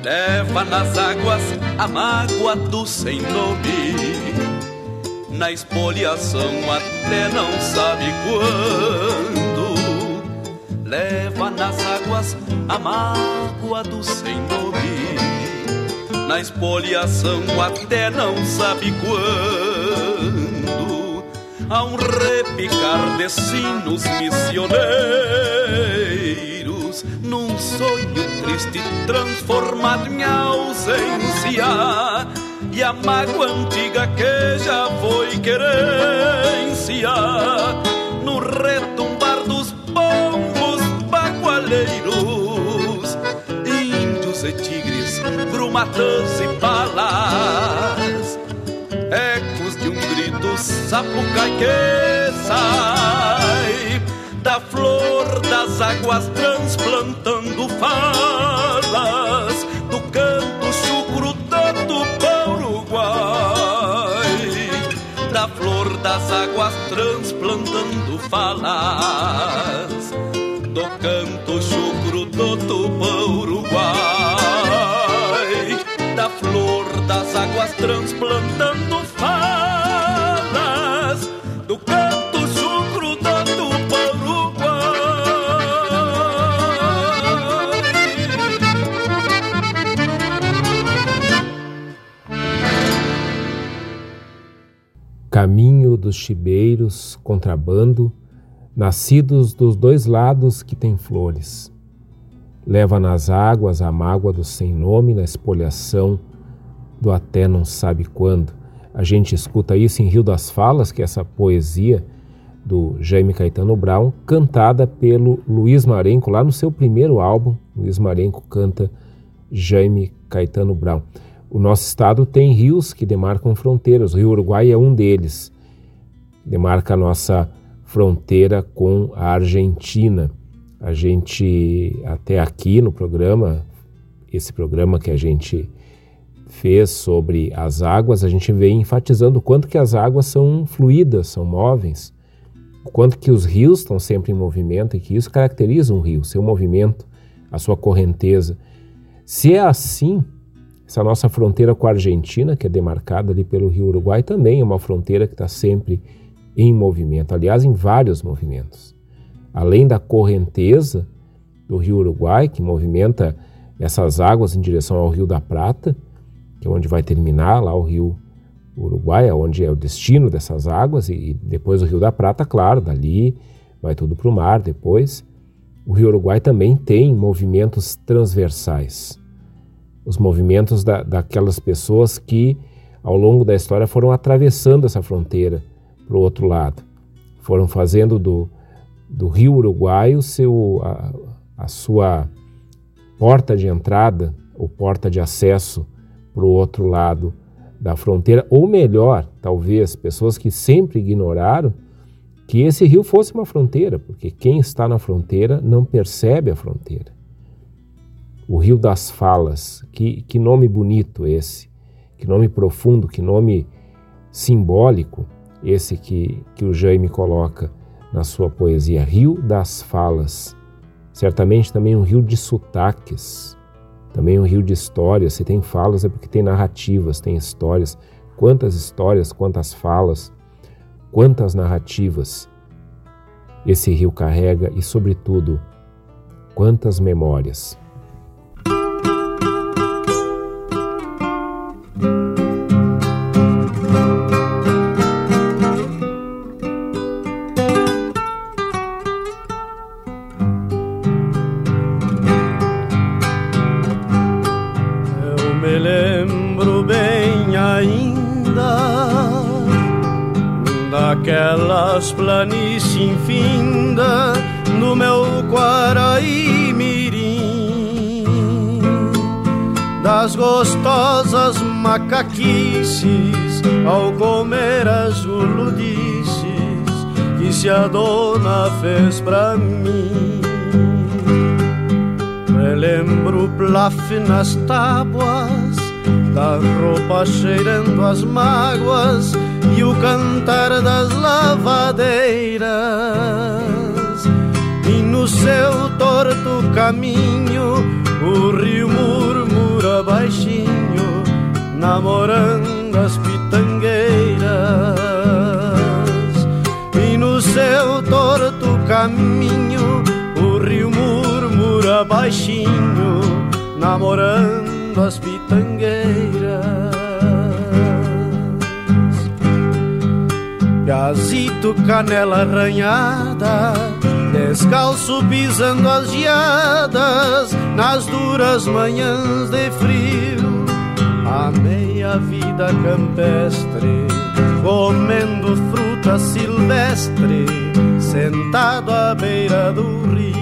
Leva nas águas a mágoa do sem nome. Na espoliação até não sabe quando leva nas águas a mágoa do sem nome. Na espoliação até não sabe quando há um repicar de sinos missioneiros num sonho triste transformado em ausência e a mágoa antiga que já foi querência no retumbar dos pombos bagualeiros, índios e brumatas e balas, ecos de um grito sapucai que sai da flor das águas transplantando falas do canto chucro do Uruguai da flor das águas transplantando falas do canto transplantando falas do canto chucro do Tupã Caminho dos chibeiros, contrabando, nascidos dos dois lados que têm flores. Leva nas águas a mágoa do sem nome na espoliação do até não sabe quando. A gente escuta isso em Rio das Falas, que é essa poesia do Jaime Caetano Brown, cantada pelo Luiz Marenco, lá no seu primeiro álbum. Luiz Marenco canta Jaime Caetano Brown. O nosso estado tem rios que demarcam fronteiras. O Rio Uruguai é um deles. Demarca a nossa fronteira com a Argentina. A gente, até aqui no programa, esse programa que a gente fez sobre as águas, a gente vem enfatizando o quanto que as águas são fluídas, são móveis, o quanto que os rios estão sempre em movimento e que isso caracteriza um rio, seu movimento, a sua correnteza. Se é assim, essa nossa fronteira com a Argentina, que é demarcada ali pelo Rio Uruguai, também é uma fronteira que está sempre em movimento, aliás, em vários movimentos. Além da correnteza do Rio Uruguai, que movimenta essas águas em direção ao Rio da Prata, que é onde vai terminar lá o Rio Uruguai, onde é o destino dessas águas, e depois o Rio da Prata, claro, dali vai tudo para o mar depois. O Rio Uruguai também tem movimentos transversais os movimentos da, daquelas pessoas que, ao longo da história, foram atravessando essa fronteira para o outro lado. Foram fazendo do, do rio Uruguai o seu, a, a sua porta de entrada ou porta de acesso para o outro lado da fronteira, ou melhor, talvez, pessoas que sempre ignoraram que esse rio fosse uma fronteira, porque quem está na fronteira não percebe a fronteira o Rio das Falas. Que, que nome bonito esse, que nome profundo, que nome simbólico esse que, que o Jaime coloca na sua poesia, Rio das Falas. Certamente também um rio de sotaques, também um rio de histórias. Se tem falas é porque tem narrativas, tem histórias. Quantas histórias, quantas falas, quantas narrativas esse rio carrega e, sobretudo, quantas memórias. Infinda no meu Quaraí Mirim. Das gostosas macaquices ao comer as guludices Que se a dona fez pra mim. Relembro plaf nas tábuas Da roupa cheirando as mágoas e o cantar das lavadeiras. E no seu torto caminho o rio murmura baixinho, namorando as pitangueiras. E no seu torto caminho o rio baixinho, namorando as pitangueiras. Gazito, canela arranhada, descalço pisando as geadas, nas duras manhãs de frio. Amei a vida campestre, comendo fruta silvestre, sentado à beira do rio.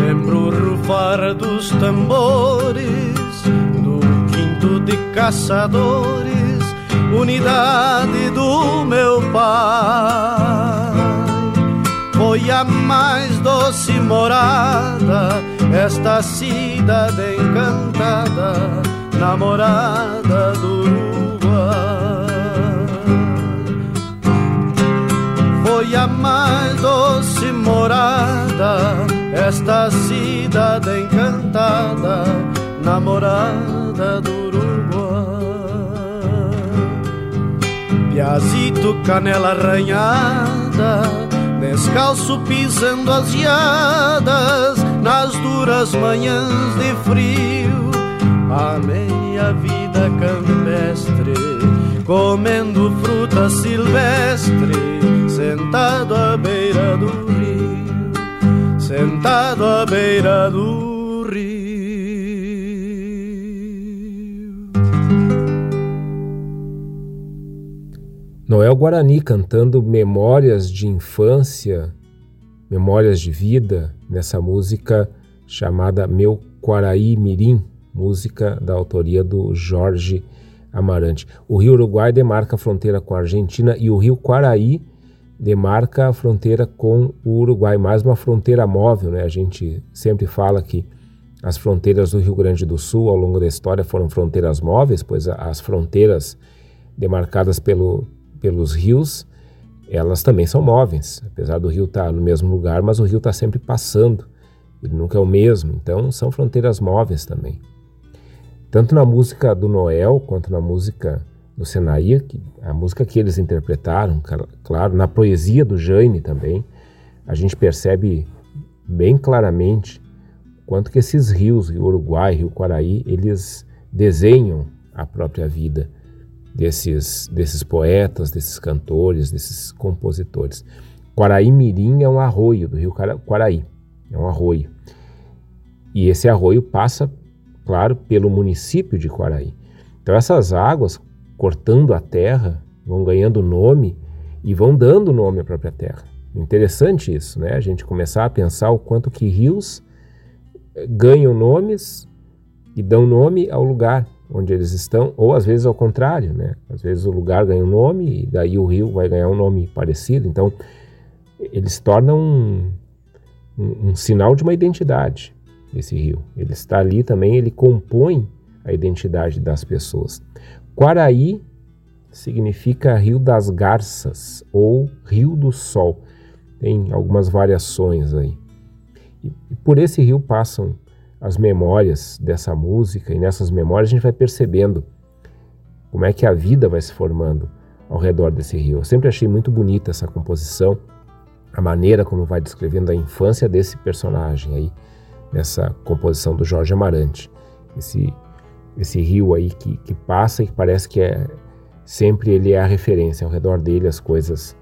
Lembro o rufar dos tambores de caçadores, unidade do meu pai. Foi a mais doce morada, esta cidade encantada, namorada do Uruguai. Foi a mais doce morada, esta cidade encantada, namorada do Piazito, canela arranhada, descalço pisando as geadas, nas duras manhãs de frio. A vida campestre, comendo fruta silvestre, sentado à beira do rio, sentado à beira do rio. Noel Guarani cantando memórias de infância, memórias de vida, nessa música chamada Meu Quaraí Mirim, música da autoria do Jorge Amarante. O rio Uruguai demarca a fronteira com a Argentina e o rio Quaraí demarca a fronteira com o Uruguai, mais uma fronteira móvel, né? A gente sempre fala que as fronteiras do Rio Grande do Sul ao longo da história foram fronteiras móveis, pois as fronteiras demarcadas pelo, pelos rios, elas também são móveis. Apesar do rio estar no mesmo lugar, mas o rio está sempre passando. Ele nunca é o mesmo. Então são fronteiras móveis também. Tanto na música do Noel quanto na música do que, a música que eles interpretaram, claro, na poesia do Jaime também, a gente percebe bem claramente quanto que esses rios, Rio Uruguai, Rio Quaraí, eles desenham a própria vida desses, desses poetas, desses cantores, desses compositores. Quaraí Mirim é um arroio do rio Quaraí, é um arroio. E esse arroio passa, claro, pelo município de Quaraí. Então essas águas, cortando a terra, vão ganhando nome e vão dando nome à própria terra. Interessante isso, né? A gente começar a pensar o quanto que rios eh, ganham nomes e dão nome ao lugar onde eles estão, ou às vezes ao contrário, né? Às vezes o lugar ganha um nome e daí o rio vai ganhar um nome parecido. Então, eles tornam um, um, um sinal de uma identidade, esse rio. Ele está ali também, ele compõe a identidade das pessoas. Quaraí significa Rio das Garças ou Rio do Sol. Tem algumas variações aí. E por esse rio passam as memórias dessa música e nessas memórias a gente vai percebendo como é que a vida vai se formando ao redor desse rio. Eu sempre achei muito bonita essa composição, a maneira como vai descrevendo a infância desse personagem aí, nessa composição do Jorge Amarante. Esse, esse rio aí que, que passa e que parece que é sempre ele é a referência, ao redor dele as coisas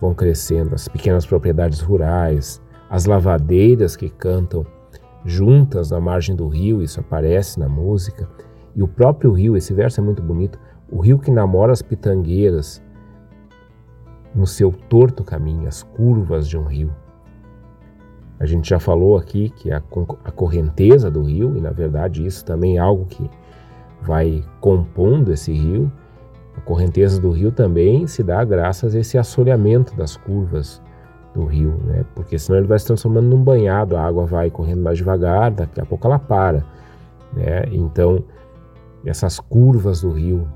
vão crescendo, as pequenas propriedades rurais, as lavadeiras que cantam juntas na margem do rio, isso aparece na música. E o próprio rio, esse verso é muito bonito, o rio que namora as pitangueiras no seu torto caminho, as curvas de um rio. A gente já falou aqui que a, a correnteza do rio, e na verdade isso também é algo que vai compondo esse rio, a correnteza do rio também se dá graças a esse assoreamento das curvas do rio, né? Porque senão ele vai se transformando num banhado, a água vai correndo mais devagar, daqui a pouco ela para, né? Então, essas curvas do rio,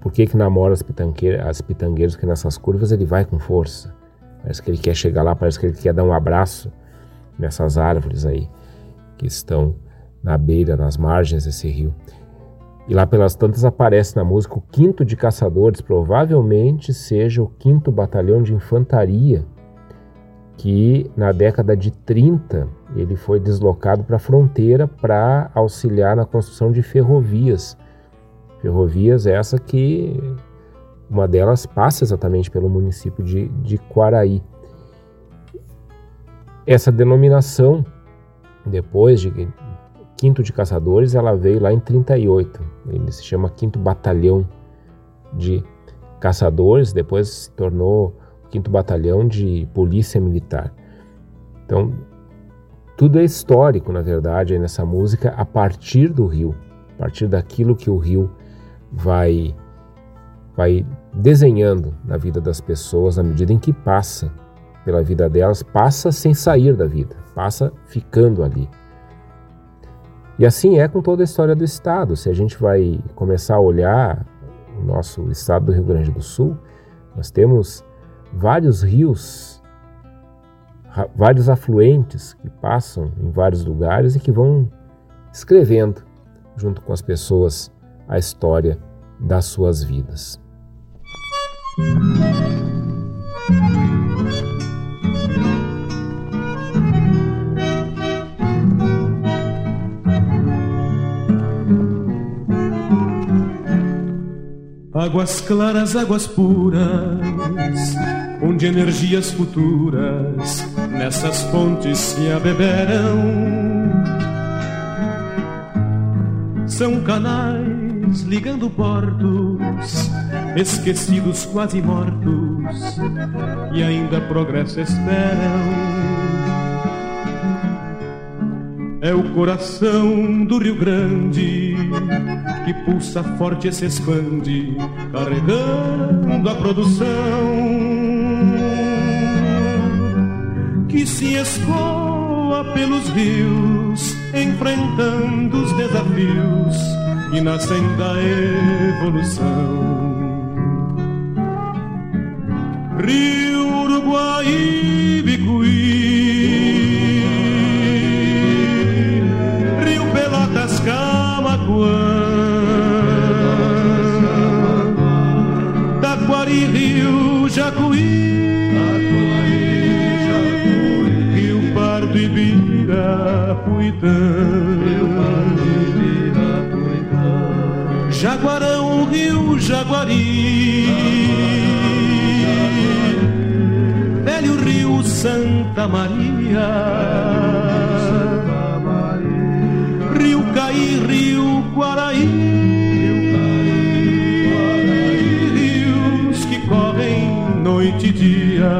por que que namora as, pitangueiras, as pitangueiras? Porque nessas curvas ele vai com força, parece que ele quer chegar lá, parece que ele quer dar um abraço nessas árvores aí que estão na beira, nas margens desse rio. E lá pelas tantas aparece na música o quinto de caçadores, provavelmente seja o quinto batalhão de infantaria que na década de 30 ele foi deslocado para a fronteira para auxiliar na construção de ferrovias. Ferrovias essa que uma delas passa exatamente pelo município de, de Quaraí. Essa denominação, depois de Quinto de Caçadores, ela veio lá em 38. Ele se chama Quinto Batalhão de Caçadores, depois se tornou o Quinto Batalhão de Polícia Militar. Então, tudo é histórico, na verdade, nessa música, a partir do rio, a partir daquilo que o rio vai, vai desenhando na vida das pessoas, na medida em que passa pela vida delas, passa sem sair da vida, passa ficando ali. E assim é com toda a história do Estado. Se a gente vai começar a olhar o nosso estado do Rio Grande do Sul, nós temos vários rios, vários afluentes que passam em vários lugares e que vão escrevendo, junto com as pessoas, a história das suas vidas. Águas claras, águas puras, onde energias futuras nessas fontes se abeberam. São canais ligando portos, esquecidos quase mortos, e ainda progresso esperam. É o coração do Rio Grande que pulsa forte e se expande, carregando a produção que se escoa pelos rios, enfrentando os desafios que nascem da evolução. Rio Uruguai, Bicuí Ibira, Puitã, Jaguarão, Rio Jaguari, Velho Rio Santa Maria. Rio Caí, Rio Guaraí, rios que correm noite e dia,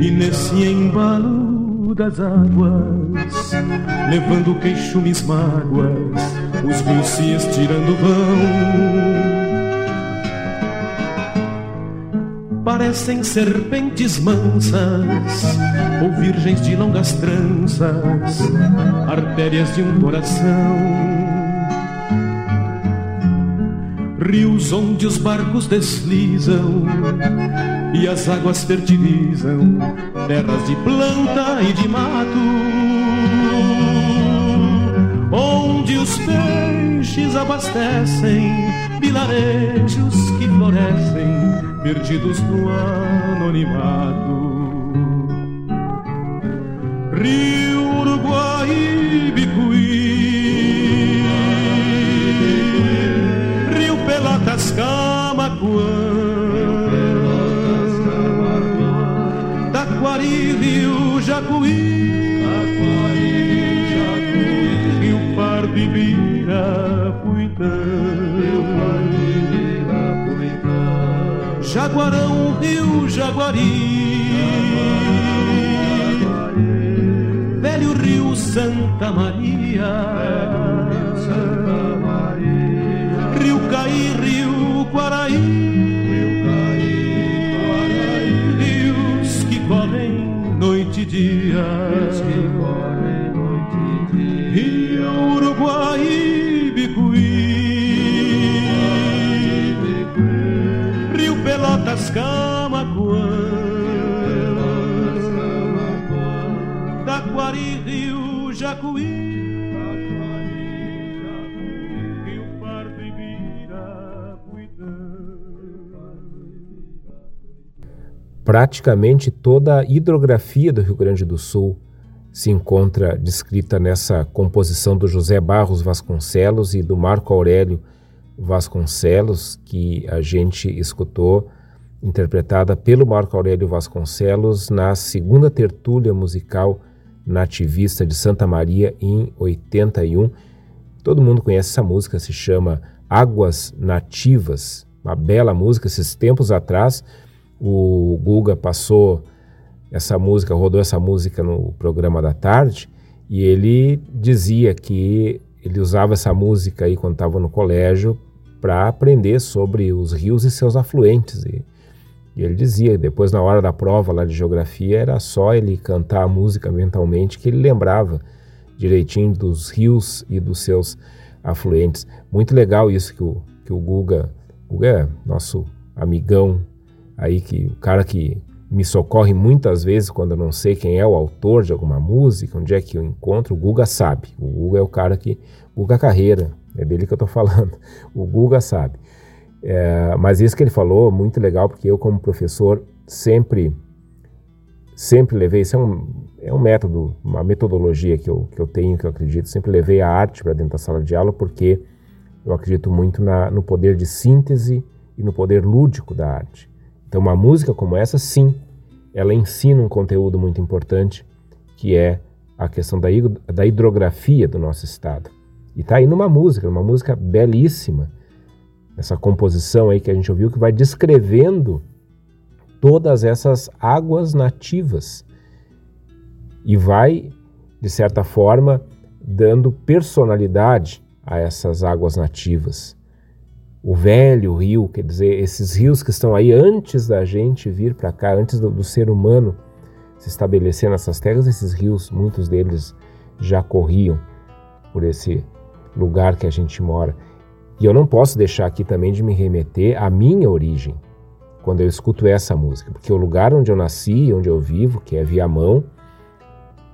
e nesse embalo das águas, levando queixumes mágoas, os rios se estirando vão parecem serpentes mansas ou virgens de longas tranças, artérias de um coração. Rios onde os barcos deslizam e as águas fertilizam terras de planta e de mato, onde os peixes abastecem vilarejos que florescem perdidos no anonimato. Rio Uruguai, Bicuí, Rio Jacuí, Rio Pardo, Ibira, Puitã. Jaguarão, Rio Jaguari, Velho Rio Santa Maria, praticamente toda a hidrografia do Rio Grande do Sul se encontra descrita nessa composição do José Barros Vasconcelos e do Marco Aurélio Vasconcelos, que a gente escutou interpretada pelo Marco Aurélio Vasconcelos na segunda tertúlia musical nativista de Santa Maria em 81. Todo mundo conhece essa música, se chama Águas Nativas, uma bela música. Esses tempos atrás, o Guga passou essa música, rodou essa música no programa da tarde e ele dizia que ele usava essa música aí quando estava no colégio para aprender sobre os rios e seus afluentes. E e ele dizia, depois na hora da prova lá de geografia, era só ele cantar a música mentalmente que ele lembrava direitinho dos rios e dos seus afluentes. Muito legal isso que o, que o Guga, Guga é nosso amigão aí, que o cara que me socorre muitas vezes quando eu não sei quem é o autor de alguma música, onde é que eu encontro, o Guga sabe. O Guga é o cara que, Guga Carreira, é dele que eu estou falando. O Guga sabe. É, mas isso que ele falou, muito legal, porque eu como professor sempre sempre levei, isso é um, é um método, uma metodologia que eu, que eu tenho, que eu acredito, sempre levei a arte para dentro da sala de aula, porque eu acredito muito na, no poder de síntese e no poder lúdico da arte. Então, uma música como essa, sim, ela ensina um conteúdo muito importante, que é a questão da, hidrografia do nosso estado. E está aí numa música, uma música belíssima, essa composição aí que a gente ouviu, que vai descrevendo todas essas águas nativas e vai, de certa forma, dando personalidade a essas águas nativas. O velho rio, quer dizer, esses rios que estão aí antes da gente vir para cá, antes do, do, ser humano se estabelecer nessas terras, esses rios, muitos deles já corriam por esse lugar que a gente mora. E eu não posso deixar aqui também de me remeter à minha origem quando eu escuto essa música, porque o lugar onde eu nasci, onde eu vivo, que é Viamão,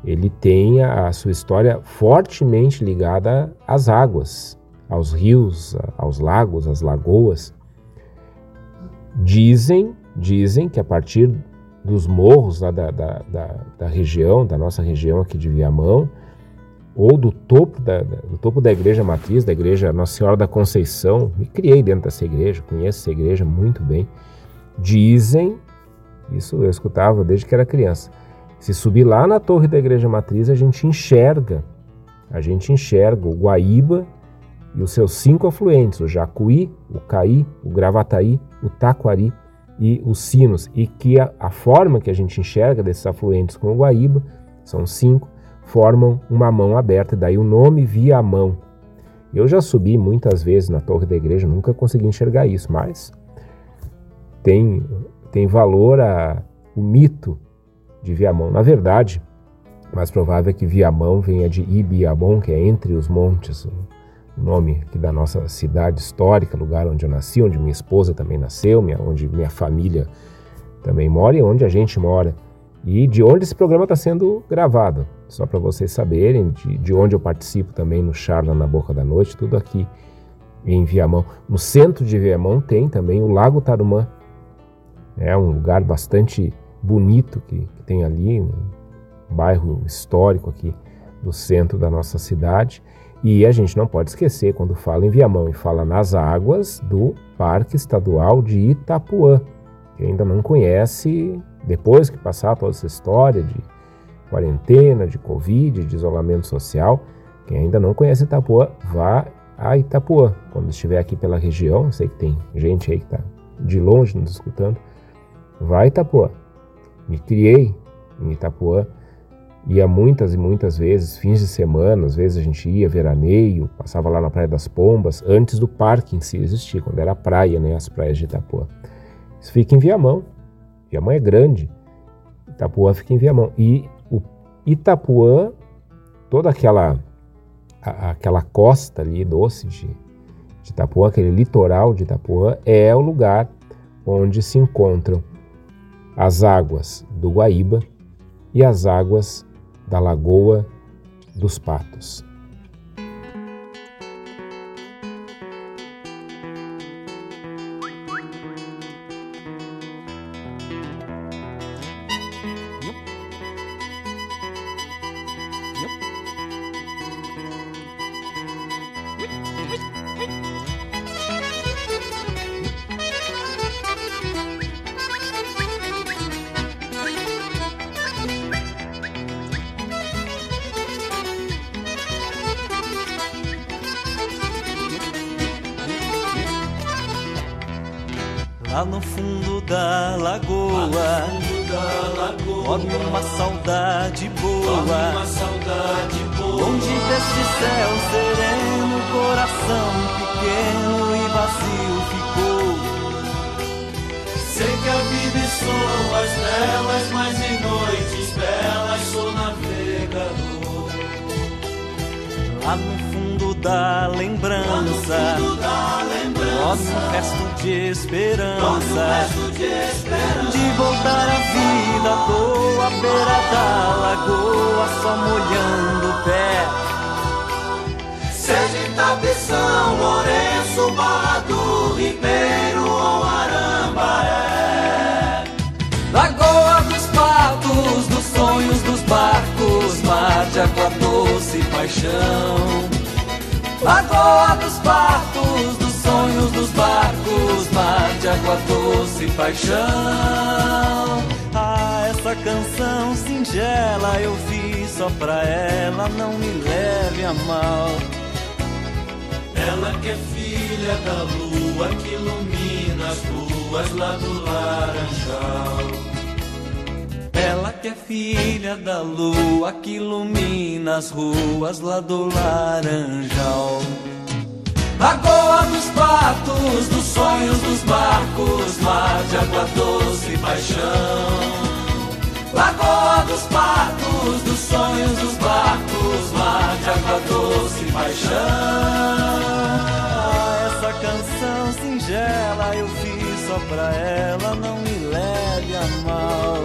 ele tem a sua história fortemente ligada às águas, aos rios, aos lagos, às lagoas. Dizem, dizem que a partir dos morros lá da, da, da, da região, da nossa região aqui de Viamão, ou do topo da, do topo da igreja matriz, da igreja Nossa Senhora da Conceição, me criei dentro dessa igreja, conheço essa igreja muito bem. Dizem, isso eu escutava desde que era criança, se subir lá na torre da igreja matriz, a gente enxerga, a gente enxerga o Guaíba e os seus cinco afluentes, o Jacuí, o Caí, o Gravataí, o Taquari e os Sinos, e que a, a forma que a gente enxerga desses afluentes com o Guaíba, são cinco, formam uma mão aberta, daí o nome via mão. Eu já subi muitas vezes na torre da igreja, nunca consegui enxergar isso, mas tem, tem valor a, o mito de Viamão. Na verdade, mais provável é que Viamão venha de Ibiamon, que é entre os montes, nome aqui da nossa cidade histórica, lugar onde eu nasci, onde minha esposa também nasceu, minha, onde minha família também mora e onde a gente mora e de onde esse programa está sendo gravado. Só para vocês saberem, de, de, onde eu participo também no Charla na Boca da Noite, tudo aqui em Viamão. No centro de Viamão tem também o Lago Tarumã. É um lugar bastante bonito que, que tem ali, um bairro histórico aqui do centro da nossa cidade. E a gente não pode esquecer, quando fala em Viamão e fala nas águas, do Parque Estadual de Itapuã. Quem ainda não conhece, depois que passar toda essa história de quarentena, de Covid, de isolamento social, quem ainda não conhece Itapuã, vá a Itapuã. Quando estiver aqui pela região, sei que tem gente aí que está de longe nos escutando, vá a Itapuã. Me criei em Itapuã, ia muitas e muitas vezes, fins de semana, às vezes a gente ia, veraneio, passava lá na Praia das Pombas, antes do parque em si existir, quando era praia, né, as praias de Itapuã. Isso fica em Viamão, Viamão é grande. Itapuã fica em Viamão. E o Itapuã, toda aquela a, aquela costa ali doce de, de Itapuã, aquele litoral de Itapuã, é o lugar onde se encontram as águas do Guaíba e as águas da Lagoa dos Patos. Uma saudade boa. Uma saudade boa. Longe deste céu sereno, coração pequeno e vazio ficou. Sei que a vida e sou as belas, mas em noites belas sou navegador. Lá no fundo da lembrança, nosso resto de esperança, de voltar à vida, à beira da lagoa, só molhando o pé. Seja em Tapição, Lourenço, Barra do Ribeiro ou Arambaré. Lagoa dos patos, dos sonhos dos barcos, mar de água doce e paixão. Lagoa dos patos, dos sonhos dos barcos, mar de água doce e paixão. Ah, essa canção singela eu fiz só pra ela, não me leve a mal. Ela que é filha da lua que ilumina as ruas lá do Laranjal. Ela que é filha da lua que ilumina as ruas lá do Laranjal. Lagoa dos patos, dos sonhos dos barcos, mar de água doce e paixão. Lagoa dos patos, dos sonhos dos barcos, mar de água doce e paixão. Essa canção singela eu fiz só pra ela, não me leve a mal.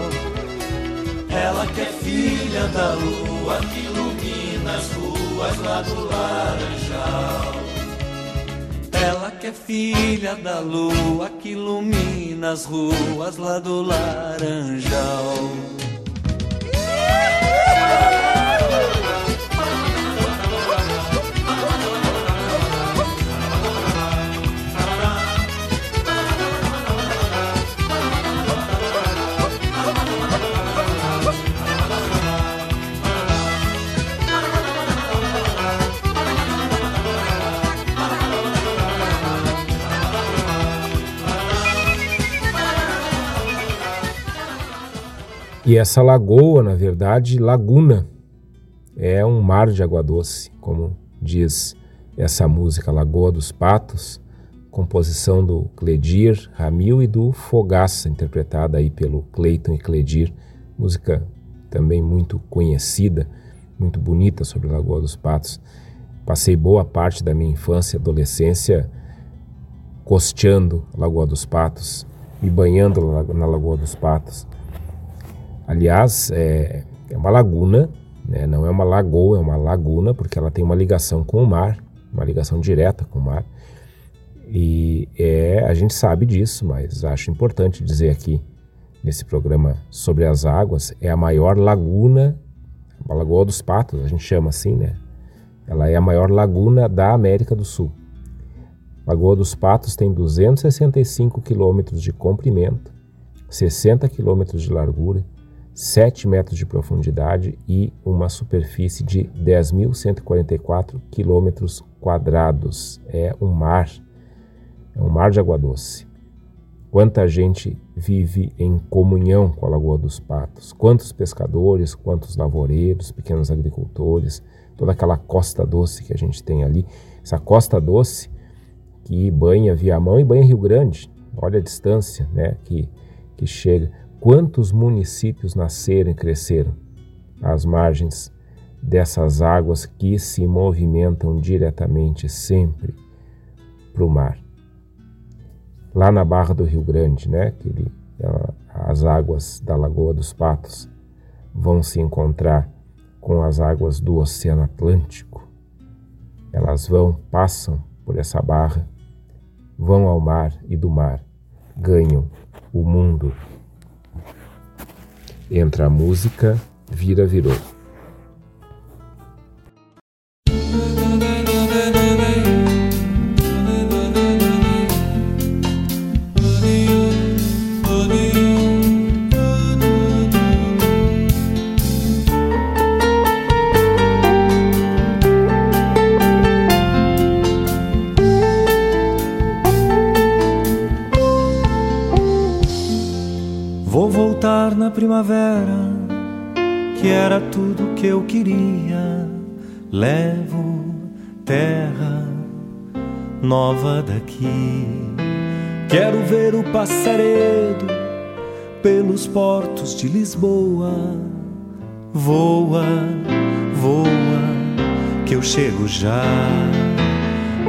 Ela que é filha da lua que ilumina as ruas lá do Laranjal. Ela que é filha da lua que ilumina as ruas lá do Laranjal. E essa lagoa, na verdade, laguna, é um mar de água doce, como diz essa música Lagoa dos Patos, composição do Cledir Ramil e do Fogaça, interpretada aí pelo Cleiton e Cledir, música também muito conhecida, muito bonita sobre a Lagoa dos Patos. Passei boa parte da minha infância e adolescência costeando a Lagoa dos Patos, me banhando na Lagoa dos Patos. Aliás, é, é uma laguna, né? não é uma lagoa, é uma laguna, porque ela tem uma ligação com o mar, uma ligação direta com o mar. E é, a gente sabe disso, mas acho importante dizer aqui nesse programa sobre as águas, é a maior laguna, a Lagoa dos Patos, a gente chama assim, né? Ela é a maior laguna da América do Sul. Lagoa dos Patos tem 265 quilômetros de comprimento, 60 quilômetros de largura 7 metros de profundidade e uma superfície de 10.144 quilômetros quadrados. É um mar, é um mar de água doce. Quanta gente vive em comunhão com a Lagoa dos Patos? Quantos pescadores, quantos lavoureiros, pequenos agricultores, toda aquela costa doce que a gente tem ali. Essa costa doce que banha Viamão e banha Rio Grande. Olha a distância né, que, que chega quantos municípios nasceram e cresceram às margens dessas águas que se movimentam diretamente sempre para o mar. Lá na Barra do Rio Grande, né, que ele, as águas da Lagoa dos Patos vão se encontrar com as águas do Oceano Atlântico. Elas vão, passam por essa barra, vão ao mar e do mar ganham o mundo Entra a música, vira, virou. Terra nova daqui. Quero ver o passaredo pelos portos de Lisboa. Voa, voa, que eu chego já.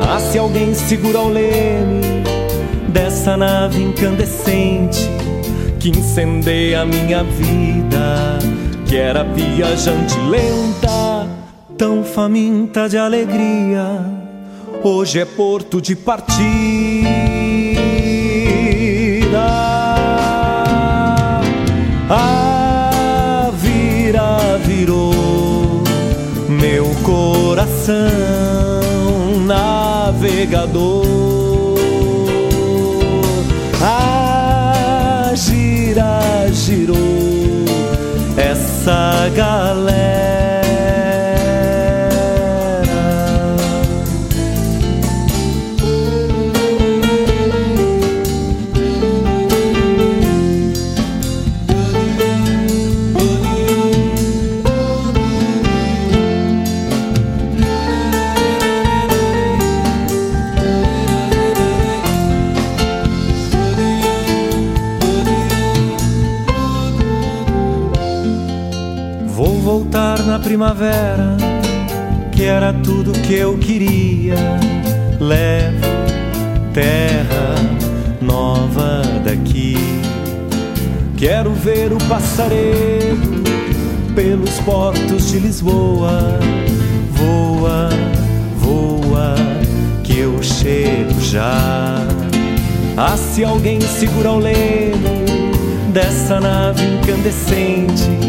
Ah, se alguém segura o leme dessa nave incandescente que incendeia a minha vida, que era viajante lenta, tão faminta de alegria, hoje é porto de partida. A vira virou meu coração navegador. Ah, gira, girou essa galera. Primavera, que era tudo que eu queria. Levo terra nova daqui. Quero ver o passaredo pelos portos de Lisboa. Voa, voa, que eu chego já. Ah, se alguém segura o leme dessa nave incandescente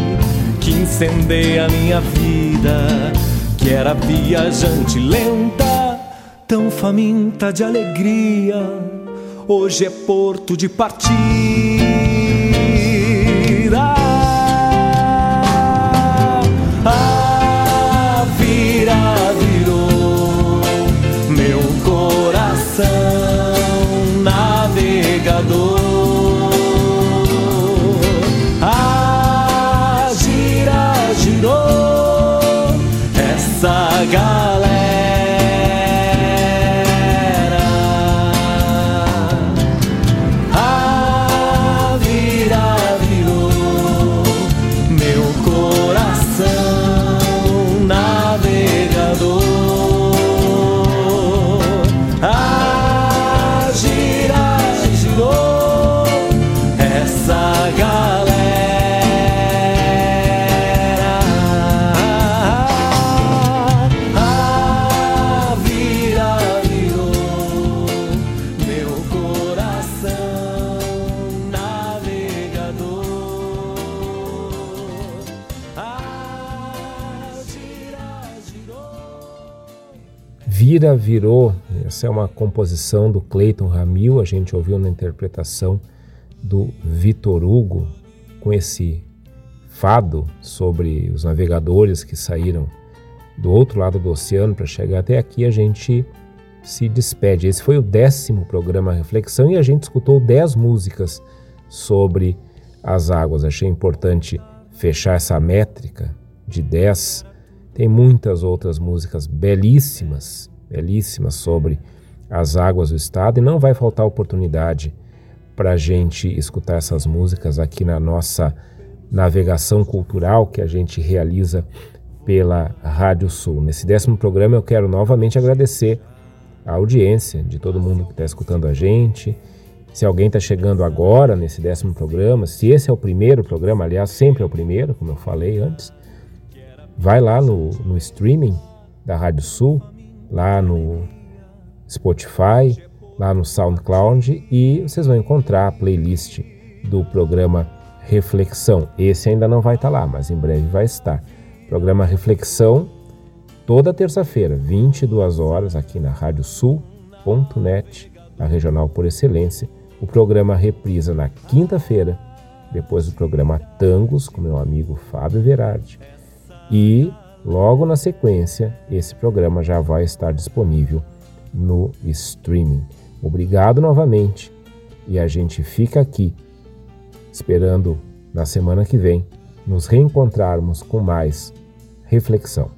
incendeia a minha vida, que era viajante lenta, tão faminta de alegria, hoje é porto de partida. Virou, essa é uma composição do Clayton Ramil, a gente ouviu na interpretação do Vitor Hugo, com esse fado sobre os navegadores que saíram do outro lado do oceano para chegar até aqui, a gente se despede. Esse foi o décimo programa Reflexão e a gente escutou dez músicas sobre as águas. Achei importante fechar essa métrica de dez. Tem muitas outras músicas belíssimas belíssima sobre as águas do estado e não vai faltar oportunidade para a gente escutar essas músicas aqui na nossa navegação cultural que a gente realiza pela Rádio Sul. Nesse décimo programa eu quero novamente agradecer a audiência de todo mundo que está escutando a gente. Se alguém está chegando agora nesse décimo programa, se esse é o primeiro programa, aliás, sempre é o primeiro, como eu falei antes, vai lá no, no streaming da Rádio Sul, lá no Spotify, lá no SoundCloud e vocês vão encontrar a playlist do programa Reflexão. Esse ainda não vai estar lá, mas em breve vai estar. Programa Reflexão, toda terça-feira, 22 horas, aqui na radiosul.net, a regional por excelência. O programa reprisa na quinta-feira, depois do programa Tangos, com meu amigo Fábio Verardi. E Logo na sequência, esse programa já vai estar disponível no streaming. Obrigado novamente e a gente fica aqui esperando na semana que vem, nos reencontrarmos com mais reflexão.